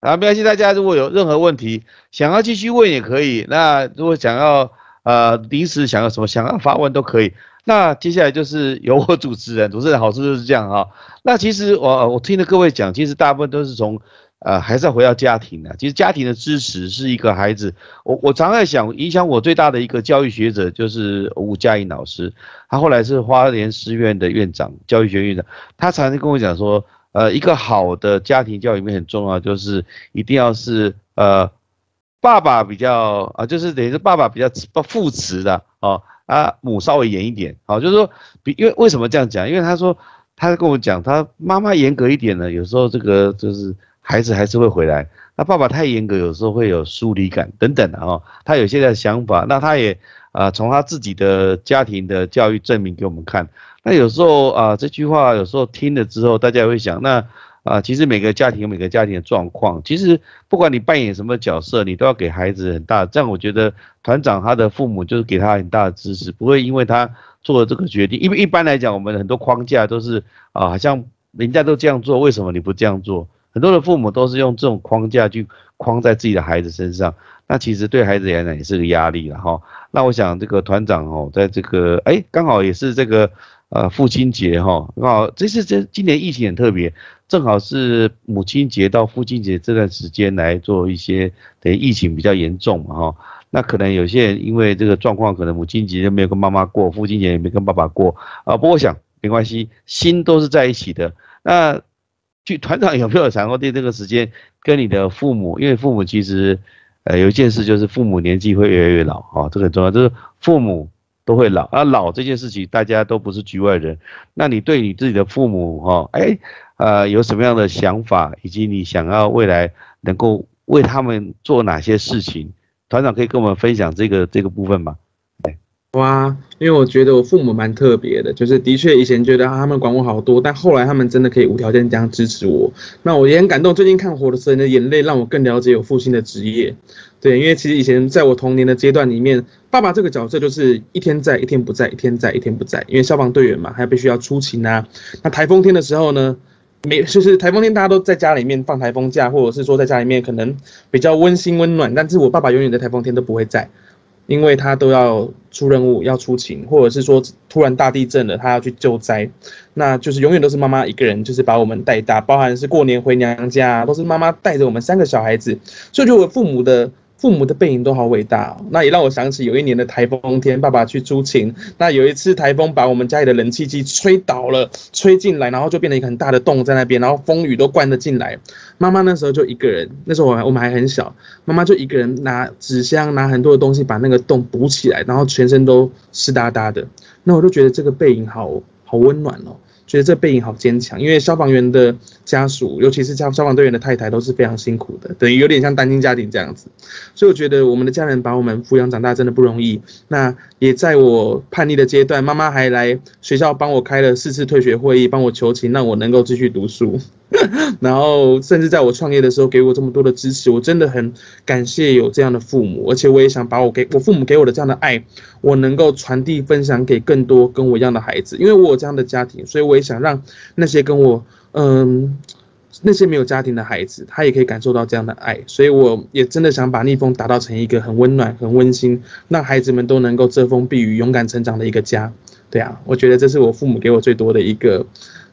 啊，没关系，大家如果有任何问题想要继续问也可以。那如果想要呃临时想要什么想要发问都可以。那接下来就是由我主持人，主持人好处就是这样哈、那其实我我听了各位讲，其实大部分都是从呃还是要回到家庭啊。其实家庭的支持是一个孩子，我我常在想，影响我最大的一个教育学者就是吴佳颖老师，他后来是花莲师院的院长，教育学院长，他常常跟我讲说，呃，一个好的家庭教育里面很重要，就是一定要是呃爸爸比较啊，就是等于是爸爸比较父慈的哦。啊，母稍微严一点，好，就是说，比因为为什么这样讲？因为他说，他跟我讲，他妈妈严格一点呢，有时候这个就是孩子还是会回来。那爸爸太严格，有时候会有疏离感等等的哦。他有现在的想法，那他也啊从他自己的家庭的教育证明给我们看。那有时候啊这句话有时候听了之后，大家也会想，那啊其实每个家庭有每个家庭的状况，其实不管你扮演什么角色，你都要给孩子很大。这样我觉得。团长他的父母就是给他很大的支持，不会因为他做了这个决定，因为一般来讲，我们很多框架都是啊，好像人家都这样做，为什么你不这样做？很多的父母都是用这种框架去框在自己的孩子身上，那其实对孩子来讲也是个压力了哈。那我想这个团长哦，在这个哎，刚好也是这个呃父亲节哈，刚好这是这今年疫情很特别，正好是母亲节到父亲节这段时间来做一些等于疫情比较严重嘛哈。那可能有些人因为这个状况，可能母亲节就没有跟妈妈过，父亲节也没跟爸爸过啊。不过想没关系，心都是在一起的。那据团长有没有想过，在这个时间跟你的父母，因为父母其实呃有一件事就是父母年纪会越来越老啊，这个很重要，就是父母都会老啊。老这件事情大家都不是局外人。那你对你自己的父母哈，哎呃有什么样的想法，以及你想要未来能够为他们做哪些事情？团长可以跟我们分享这个这个部分吗？哇，因为我觉得我父母蛮特别的，就是的确以前觉得他们管我好多，但后来他们真的可以无条件这样支持我，那我也很感动。最近看《活的神的眼泪》，让我更了解我父亲的职业。对，因为其实以前在我童年的阶段里面，爸爸这个角色就是一天在一天不在，一天在一天不在，因为消防队员嘛，还必须要出勤啊。那台风天的时候呢？没，就是台风天，大家都在家里面放台风假，或者是说在家里面可能比较温馨温暖。但是我爸爸永远在台风天都不会在，因为他都要出任务，要出勤，或者是说突然大地震了，他要去救灾，那就是永远都是妈妈一个人，就是把我们带大，包含是过年回娘家，都是妈妈带着我们三个小孩子，所以就我父母的。父母的背影都好伟大哦，那也让我想起有一年的台风天，爸爸去出勤，那有一次台风把我们家里的冷气机吹倒了，吹进来，然后就变成一个很大的洞在那边，然后风雨都灌了进来。妈妈那时候就一个人，那时候我我们还很小，妈妈就一个人拿纸箱，拿很多的东西把那个洞补起来，然后全身都湿哒哒的。那我就觉得这个背影好好温暖哦。觉得这背影好坚强，因为消防员的家属，尤其是消消防队员的太太，都是非常辛苦的，等于有点像单亲家庭这样子。所以我觉得我们的家人把我们抚养长大真的不容易。那也在我叛逆的阶段，妈妈还来学校帮我开了四次退学会议，帮我求情，让我能够继续读书。然后甚至在我创业的时候，给我这么多的支持，我真的很感谢有这样的父母，而且我也想把我给我父母给我的这样的爱，我能够传递分享给更多跟我一样的孩子，因为我有这样的家庭，所以我也想让那些跟我嗯那些没有家庭的孩子，他也可以感受到这样的爱，所以我也真的想把逆风打造成一个很温暖、很温馨，让孩子们都能够遮风避雨、勇敢成长的一个家。对啊，我觉得这是我父母给我最多的一个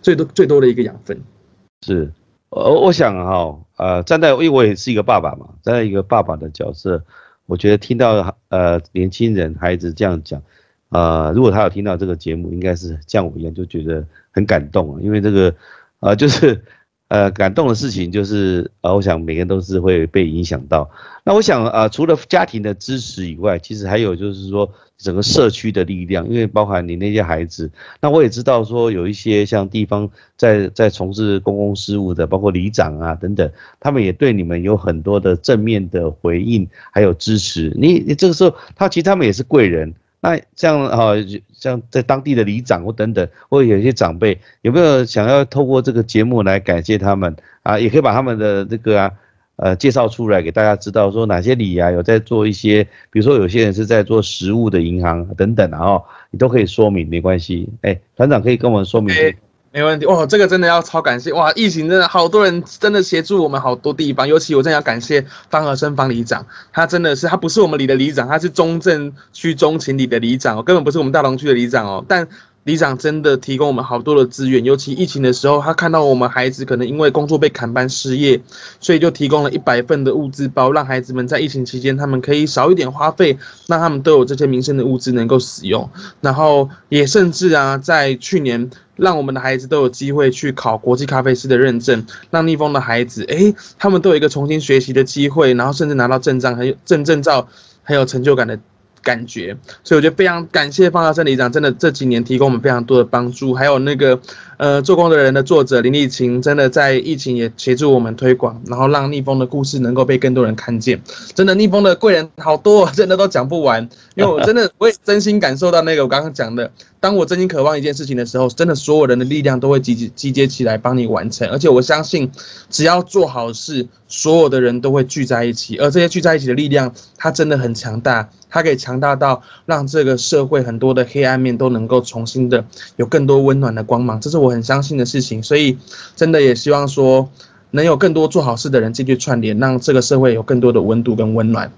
最多最多的一个养分。是，我我想哈，呃，站在因为我也是一个爸爸嘛，站在一个爸爸的角色，我觉得听到呃年轻人孩子这样讲，呃，如果他有听到这个节目，应该是像我一样就觉得很感动啊，因为这个呃就是呃感动的事情就是呃，我想每个人都是会被影响到。那我想呃除了家庭的支持以外，其实还有就是说。整个社区的力量，因为包含你那些孩子，那我也知道说有一些像地方在在从事公共事务的，包括里长啊等等，他们也对你们有很多的正面的回应，还有支持。你你这个时候，他其实他们也是贵人，那像啊，像在当地的里长或等等，或者有一些长辈，有没有想要透过这个节目来感谢他们啊？也可以把他们的这个啊，呃，介绍出来给大家知道，说哪些里啊有在做一些，比如说有些人是在做食物的银行等等啊，哦，你都可以说明，没关系。哎，团长可以跟我们说明。没问题哇，这个真的要超感谢哇！疫情真的好多人真的协助我们好多地方，尤其我真的要感谢方和生方里长，他真的是他不是我们里的里长，他是中正区中情里的里长哦，根本不是我们大龙区的里长哦，但。里长真的提供我们好多的资源，尤其疫情的时候，他看到我们孩子可能因为工作被砍班失业，所以就提供了一百份的物资包，让孩子们在疫情期间他们可以少一点花费，让他们都有这些民生的物资能够使用。然后也甚至啊，在去年让我们的孩子都有机会去考国际咖啡师的认证，让逆风的孩子诶，他们都有一个重新学习的机会，然后甚至拿到证章，很有证证照，很有成就感的。感觉，所以我觉得非常感谢方大生里长，真的这几年提供我们非常多的帮助，还有那个呃做工的人的作者林立晴，真的在疫情也协助我们推广，然后让逆风的故事能够被更多人看见。真的逆风的贵人好多，真的都讲不完，因为我真的我也真心感受到那个我刚刚讲的，当我真心渴望一件事情的时候，真的所有人的力量都会集集集结起来帮你完成，而且我相信只要做好事，所有的人都会聚在一起，而这些聚在一起的力量，它真的很强大。它可以强大到让这个社会很多的黑暗面都能够重新的有更多温暖的光芒，这是我很相信的事情。所以，真的也希望说，能有更多做好事的人进去串联，让这个社会有更多的温度跟温暖。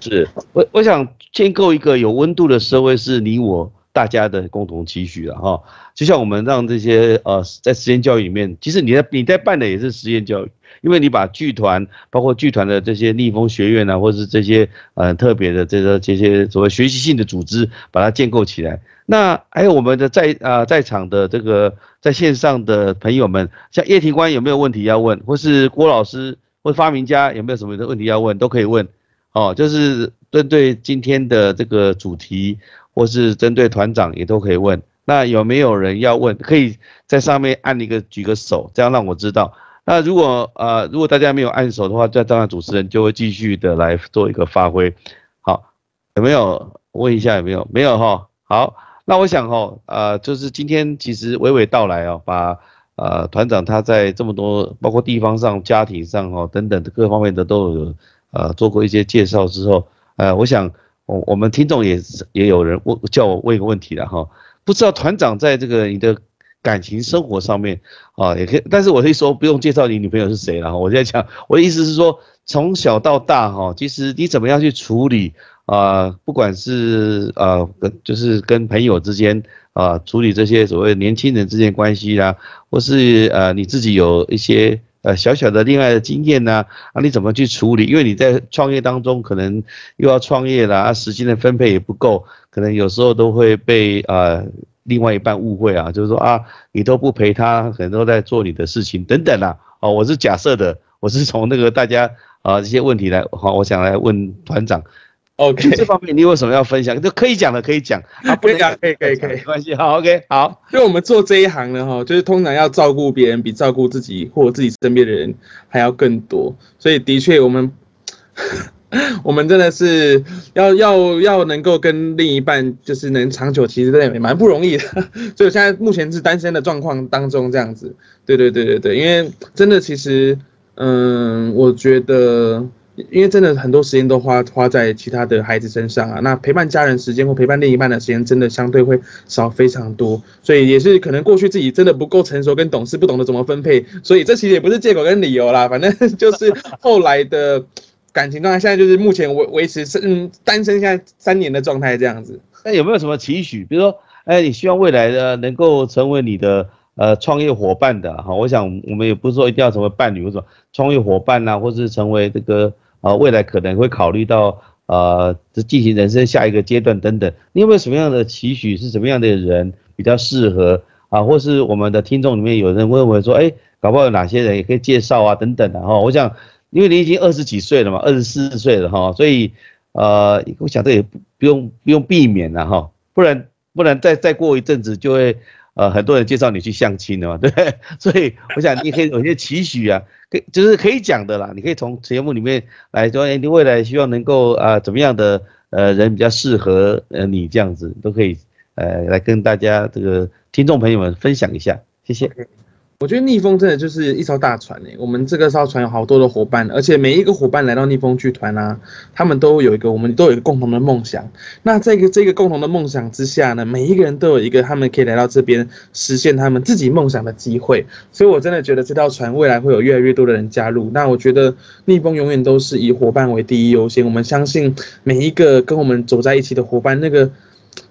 是我我想建构一个有温度的社会，是你我大家的共同期许了哈。就像我们让这些呃，在实验教育里面，其实你在你在办的也是实验教育。因为你把剧团，包括剧团的这些逆风学院啊，或是这些呃特别的这个这些所谓学习性的组织，把它建构起来。那还有我们的在啊在场的这个在线上的朋友们，像叶庭官有没有问题要问，或是郭老师或发明家有没有什么的问题要问，都可以问。哦，就是针对今天的这个主题，或是针对团长也都可以问。那有没有人要问？可以在上面按一个举个手，这样让我知道。那如果呃如果大家没有按手的话，这当然主持人就会继续的来做一个发挥。好，有没有问一下有没有？没有哈。好，那我想哈，呃，就是今天其实娓娓道来哦，把呃团长他在这么多包括地方上、家庭上哈等等的各方面的都有呃做过一些介绍之后，呃，我想我我们听众也也有人问叫我问一个问题了哈，不知道团长在这个你的。感情生活上面啊，也可以，但是我可以说不用介绍你女朋友是谁了。我在讲，我的意思是说，从小到大哈，其实你怎么样去处理啊？不管是呃跟就是跟朋友之间啊，处理这些所谓年轻人之间关系啦，或是呃你自己有一些呃小小的恋爱的经验呐，啊你怎么去处理？因为你在创业当中可能又要创业啦，时间的分配也不够，可能有时候都会被啊。另外一半误会啊，就是说啊，你都不陪他，可能都在做你的事情等等啦。哦，我是假设的，我是从那个大家啊这些问题来，好，我想来问团长。OK，这方面你有什么要分享？就可以讲的可以讲，啊，不能讲可以可以可以，没关系。好，OK，好。因为我们做这一行呢，哈，就是通常要照顾别人比照顾自己或自己身边的人还要更多，所以的确我们。我们真的是要要要能够跟另一半就是能长久，其实真的也蛮不容易的。所以我现在目前是单身的状况当中这样子。对对对对对，因为真的其实，嗯，我觉得，因为真的很多时间都花花在其他的孩子身上啊，那陪伴家人时间或陪伴另一半的时间，真的相对会少非常多。所以也是可能过去自己真的不够成熟跟懂事，不懂得怎么分配。所以这其实也不是借口跟理由啦，反正就是后来的。感情状态现在就是目前维维持嗯单身现在三年的状态这样子。那有没有什么期许？比如说，哎，你希望未来的能够成为你的呃创业伙伴的哈？我想我们也不是说一定要成为伴侣或者创业伙伴呐，或是成为这个呃未来可能会考虑到呃进行人生下一个阶段等等。你有没有什么样的期许？是什么样的人比较适合啊？或是我们的听众里面有人问我说，哎，搞不好有哪些人也可以介绍啊等等的哈？我想。因为你已经二十几岁了嘛，二十四岁了哈，所以呃，我想这也不用不用避免了哈，不然不然再再过一阵子就会呃很多人介绍你去相亲了嘛，对不对？所以我想你可以有些期许啊，可就是可以讲的啦，你可以从节目里面来说，哎，你未来希望能够啊怎么样的呃人比较适合呃你这样子，都可以呃来跟大家这个听众朋友们分享一下，谢谢。我觉得逆风真的就是一艘大船诶，我们这个艘船有好多的伙伴，而且每一个伙伴来到逆风剧团啊，他们都有一个，我们都有一个共同的梦想。那这个这个共同的梦想之下呢，每一个人都有一个他们可以来到这边实现他们自己梦想的机会。所以我真的觉得这条船未来会有越来越多的人加入。那我觉得逆风永远都是以伙伴为第一优先。我们相信每一个跟我们走在一起的伙伴，那个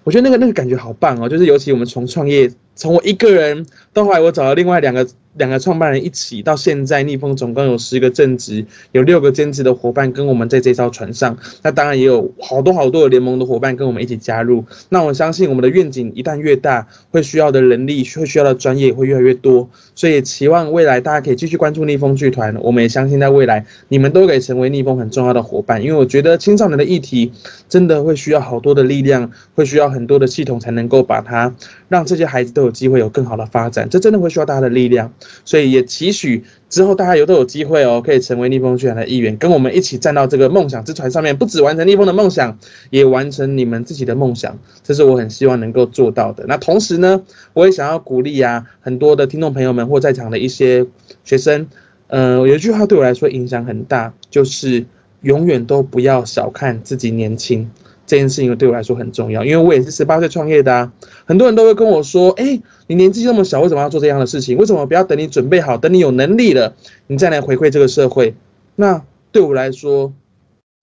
我觉得那个那个感觉好棒哦，就是尤其我们从创业。从我一个人到后来，我找了另外两个两个创办人一起，到现在逆风总共有十个正职，有六个兼职的伙伴跟我们在这艘船上。那当然也有好多好多的联盟的伙伴跟我们一起加入。那我相信我们的愿景一旦越大，会需要的人力会需要的专业会越来越多。所以期望未来大家可以继续关注逆风剧团。我们也相信在未来你们都可以成为逆风很重要的伙伴。因为我觉得青少年的议题真的会需要好多的力量，会需要很多的系统才能够把它让这些孩子都。有机会有更好的发展，这真的会需要大家的力量，所以也期许之后大家有都有机会哦，可以成为逆风剧团的一员，跟我们一起站到这个梦想之船上面，不止完成逆风的梦想，也完成你们自己的梦想，这是我很希望能够做到的。那同时呢，我也想要鼓励啊，很多的听众朋友们或在场的一些学生，嗯，有一句话对我来说影响很大，就是永远都不要小看自己年轻。这件事情对我来说很重要，因为我也是十八岁创业的啊。很多人都会跟我说：“哎，你年纪这么小，为什么要做这样的事情？为什么不要等你准备好，等你有能力了，你再来回馈这个社会？”那对我来说，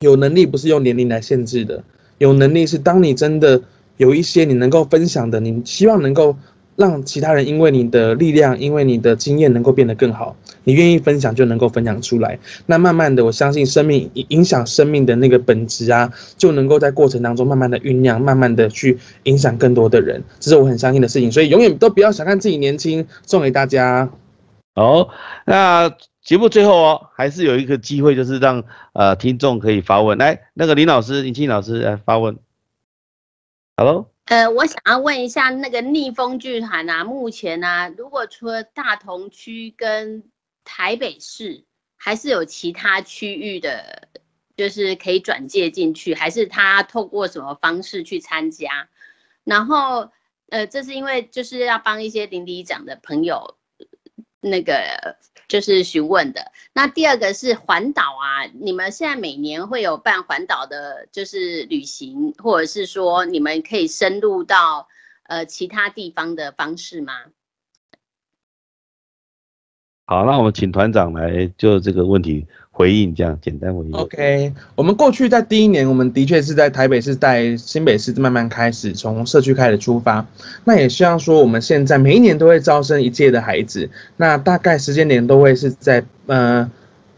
有能力不是用年龄来限制的，有能力是当你真的有一些你能够分享的，你希望能够。让其他人因为你的力量，因为你的经验能够变得更好，你愿意分享就能够分享出来。那慢慢的，我相信生命影影响生命的那个本质啊，就能够在过程当中慢慢的酝酿，慢慢的去影响更多的人。这是我很相信的事情。所以永远都不要小看自己年轻，送给大家。好，那节目最后哦，还是有一个机会，就是让呃听众可以发问。来，那个林老师、林青老师来发问。Hello。呃，我想要问一下那个逆风剧团啊，目前呢，如果除了大同区跟台北市，还是有其他区域的，就是可以转借进去，还是他透过什么方式去参加？然后，呃，这是因为就是要帮一些邻里长的朋友，那个。就是询问的。那第二个是环岛啊，你们现在每年会有办环岛的，就是旅行，或者是说你们可以深入到呃其他地方的方式吗？好，那我们请团长来就这个问题。回应这样简单回应。OK，我们过去在第一年，我们的确是在台北市、在新北市慢慢开始从社区开始出发。那也希望说，我们现在每一年都会招生一届的孩子。那大概时间点都会是在呃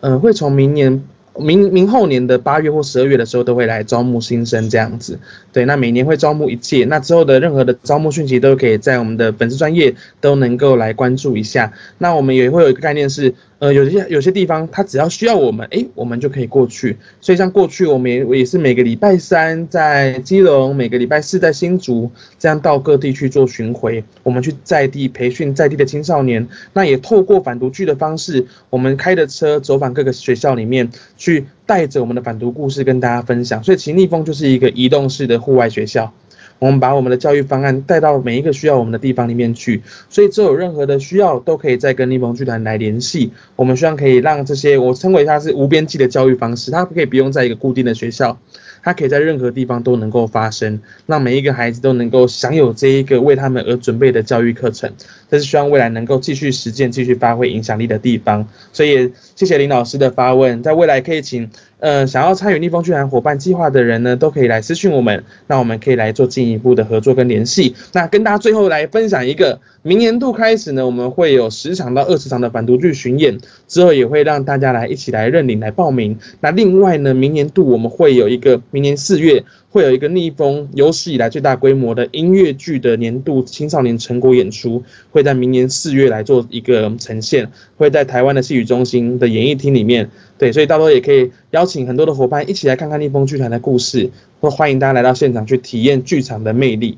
呃，会从明年。明明后年的八月或十二月的时候，都会来招募新生这样子。对，那每年会招募一届，那之后的任何的招募讯息都可以在我们的粉丝专业都能够来关注一下。那我们也会有一个概念是，呃，有些有些地方它只要需要我们，诶，我们就可以过去。所以像过去我们也也是每个礼拜三在基隆，每个礼拜四在新竹，这样到各地去做巡回，我们去在地培训在地的青少年。那也透过反毒剧的方式，我们开着车走访各个学校里面。去带着我们的反毒故事跟大家分享，所以其逆风就是一个移动式的户外学校。我们把我们的教育方案带到每一个需要我们的地方里面去，所以只有任何的需要都可以再跟逆风剧团来联系。我们希望可以让这些我称为它是无边际的教育方式，它可以不用在一个固定的学校。它可以在任何地方都能够发生，让每一个孩子都能够享有这一个为他们而准备的教育课程。这是希望未来能够继续实践、继续发挥影响力的地方。所以，谢谢林老师的发问，在未来可以请呃想要参与逆风剧团伙伴计划的人呢，都可以来私讯我们，那我们可以来做进一步的合作跟联系。那跟大家最后来分享一个，明年度开始呢，我们会有十场到二十场的反毒剧巡演，之后也会让大家来一起来认领来报名。那另外呢，明年度我们会有一个。明年四月会有一个逆风有史以来最大规模的音乐剧的年度青少年成果演出，会在明年四月来做一个呈现，会在台湾的戏曲中心的演艺厅里面。对，所以到时候也可以邀请很多的伙伴一起来看看逆风剧团的故事，或欢迎大家来到现场去体验剧场的魅力。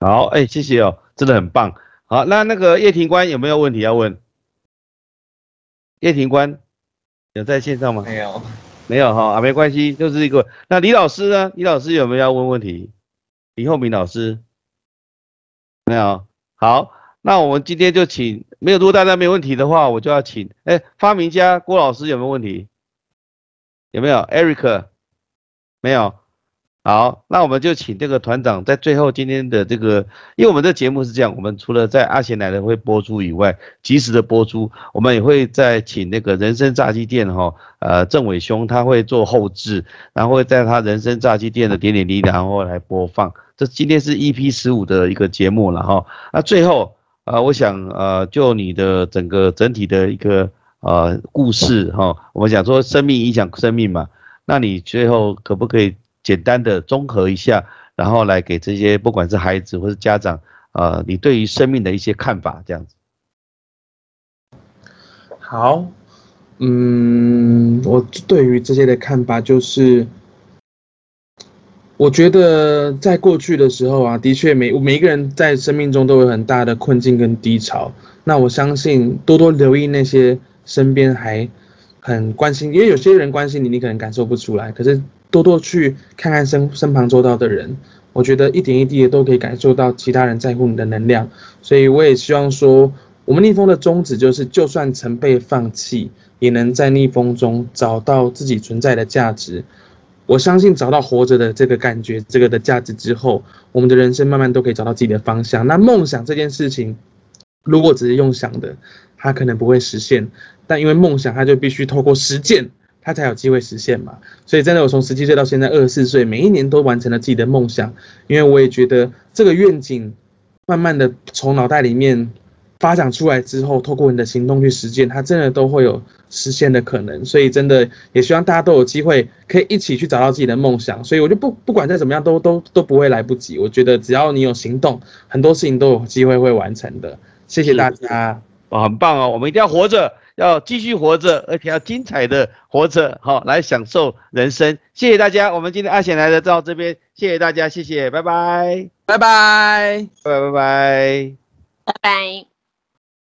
好，哎，谢谢哦，真的很棒。好，那那个叶庭官有没有问题要问？叶庭官有在线上吗？没有。没有哈啊，没关系，就是一个。那李老师呢？李老师有没有要问问题？李厚明老师没有。好，那我们今天就请，没有，如果大家没问题的话，我就要请，哎，发明家郭老师有没有问题？有没有？Eric 没有。好，那我们就请这个团长在最后今天的这个，因为我们的节目是这样，我们除了在阿贤来了会播出以外，及时的播出，我们也会再请那个人生炸鸡店哈，呃，郑伟兄他会做后置，然后会在他人生炸鸡店的点点滴滴，然后来播放。这今天是 EP 十五的一个节目了哈。那最后，呃，我想呃，就你的整个整体的一个呃故事哈，我们讲说生命影响生命嘛，那你最后可不可以？简单的综合一下，然后来给这些不管是孩子或是家长，呃，你对于生命的一些看法，这样子。好，嗯，我对于这些的看法就是，我觉得在过去的时候啊，的确每每一个人在生命中都有很大的困境跟低潮。那我相信多多留意那些身边还很关心，因为有些人关心你，你可能感受不出来，可是。多多去看看身身旁周到的人，我觉得一点一滴的都可以感受到其他人在乎你的能量。所以我也希望说，我们逆风的宗旨就是，就算曾被放弃，也能在逆风中找到自己存在的价值。我相信找到活着的这个感觉，这个的价值之后，我们的人生慢慢都可以找到自己的方向。那梦想这件事情，如果只是用想的，它可能不会实现。但因为梦想，它就必须透过实践。他才有机会实现嘛，所以真的，我从十七岁到现在二十四岁，每一年都完成了自己的梦想，因为我也觉得这个愿景慢慢的从脑袋里面发展出来之后，透过你的行动去实践，它真的都会有实现的可能。所以真的也希望大家都有机会可以一起去找到自己的梦想。所以我就不不管再怎么样，都都都不会来不及。我觉得只要你有行动，很多事情都有机会会完成的。谢谢大家，哇，很棒哦，我们一定要活着。要继续活着，而且要精彩的活着，好来享受人生。谢谢大家，我们今天阿贤来的到这边，谢谢大家，谢谢，拜拜，拜拜，拜拜拜拜，拜拜。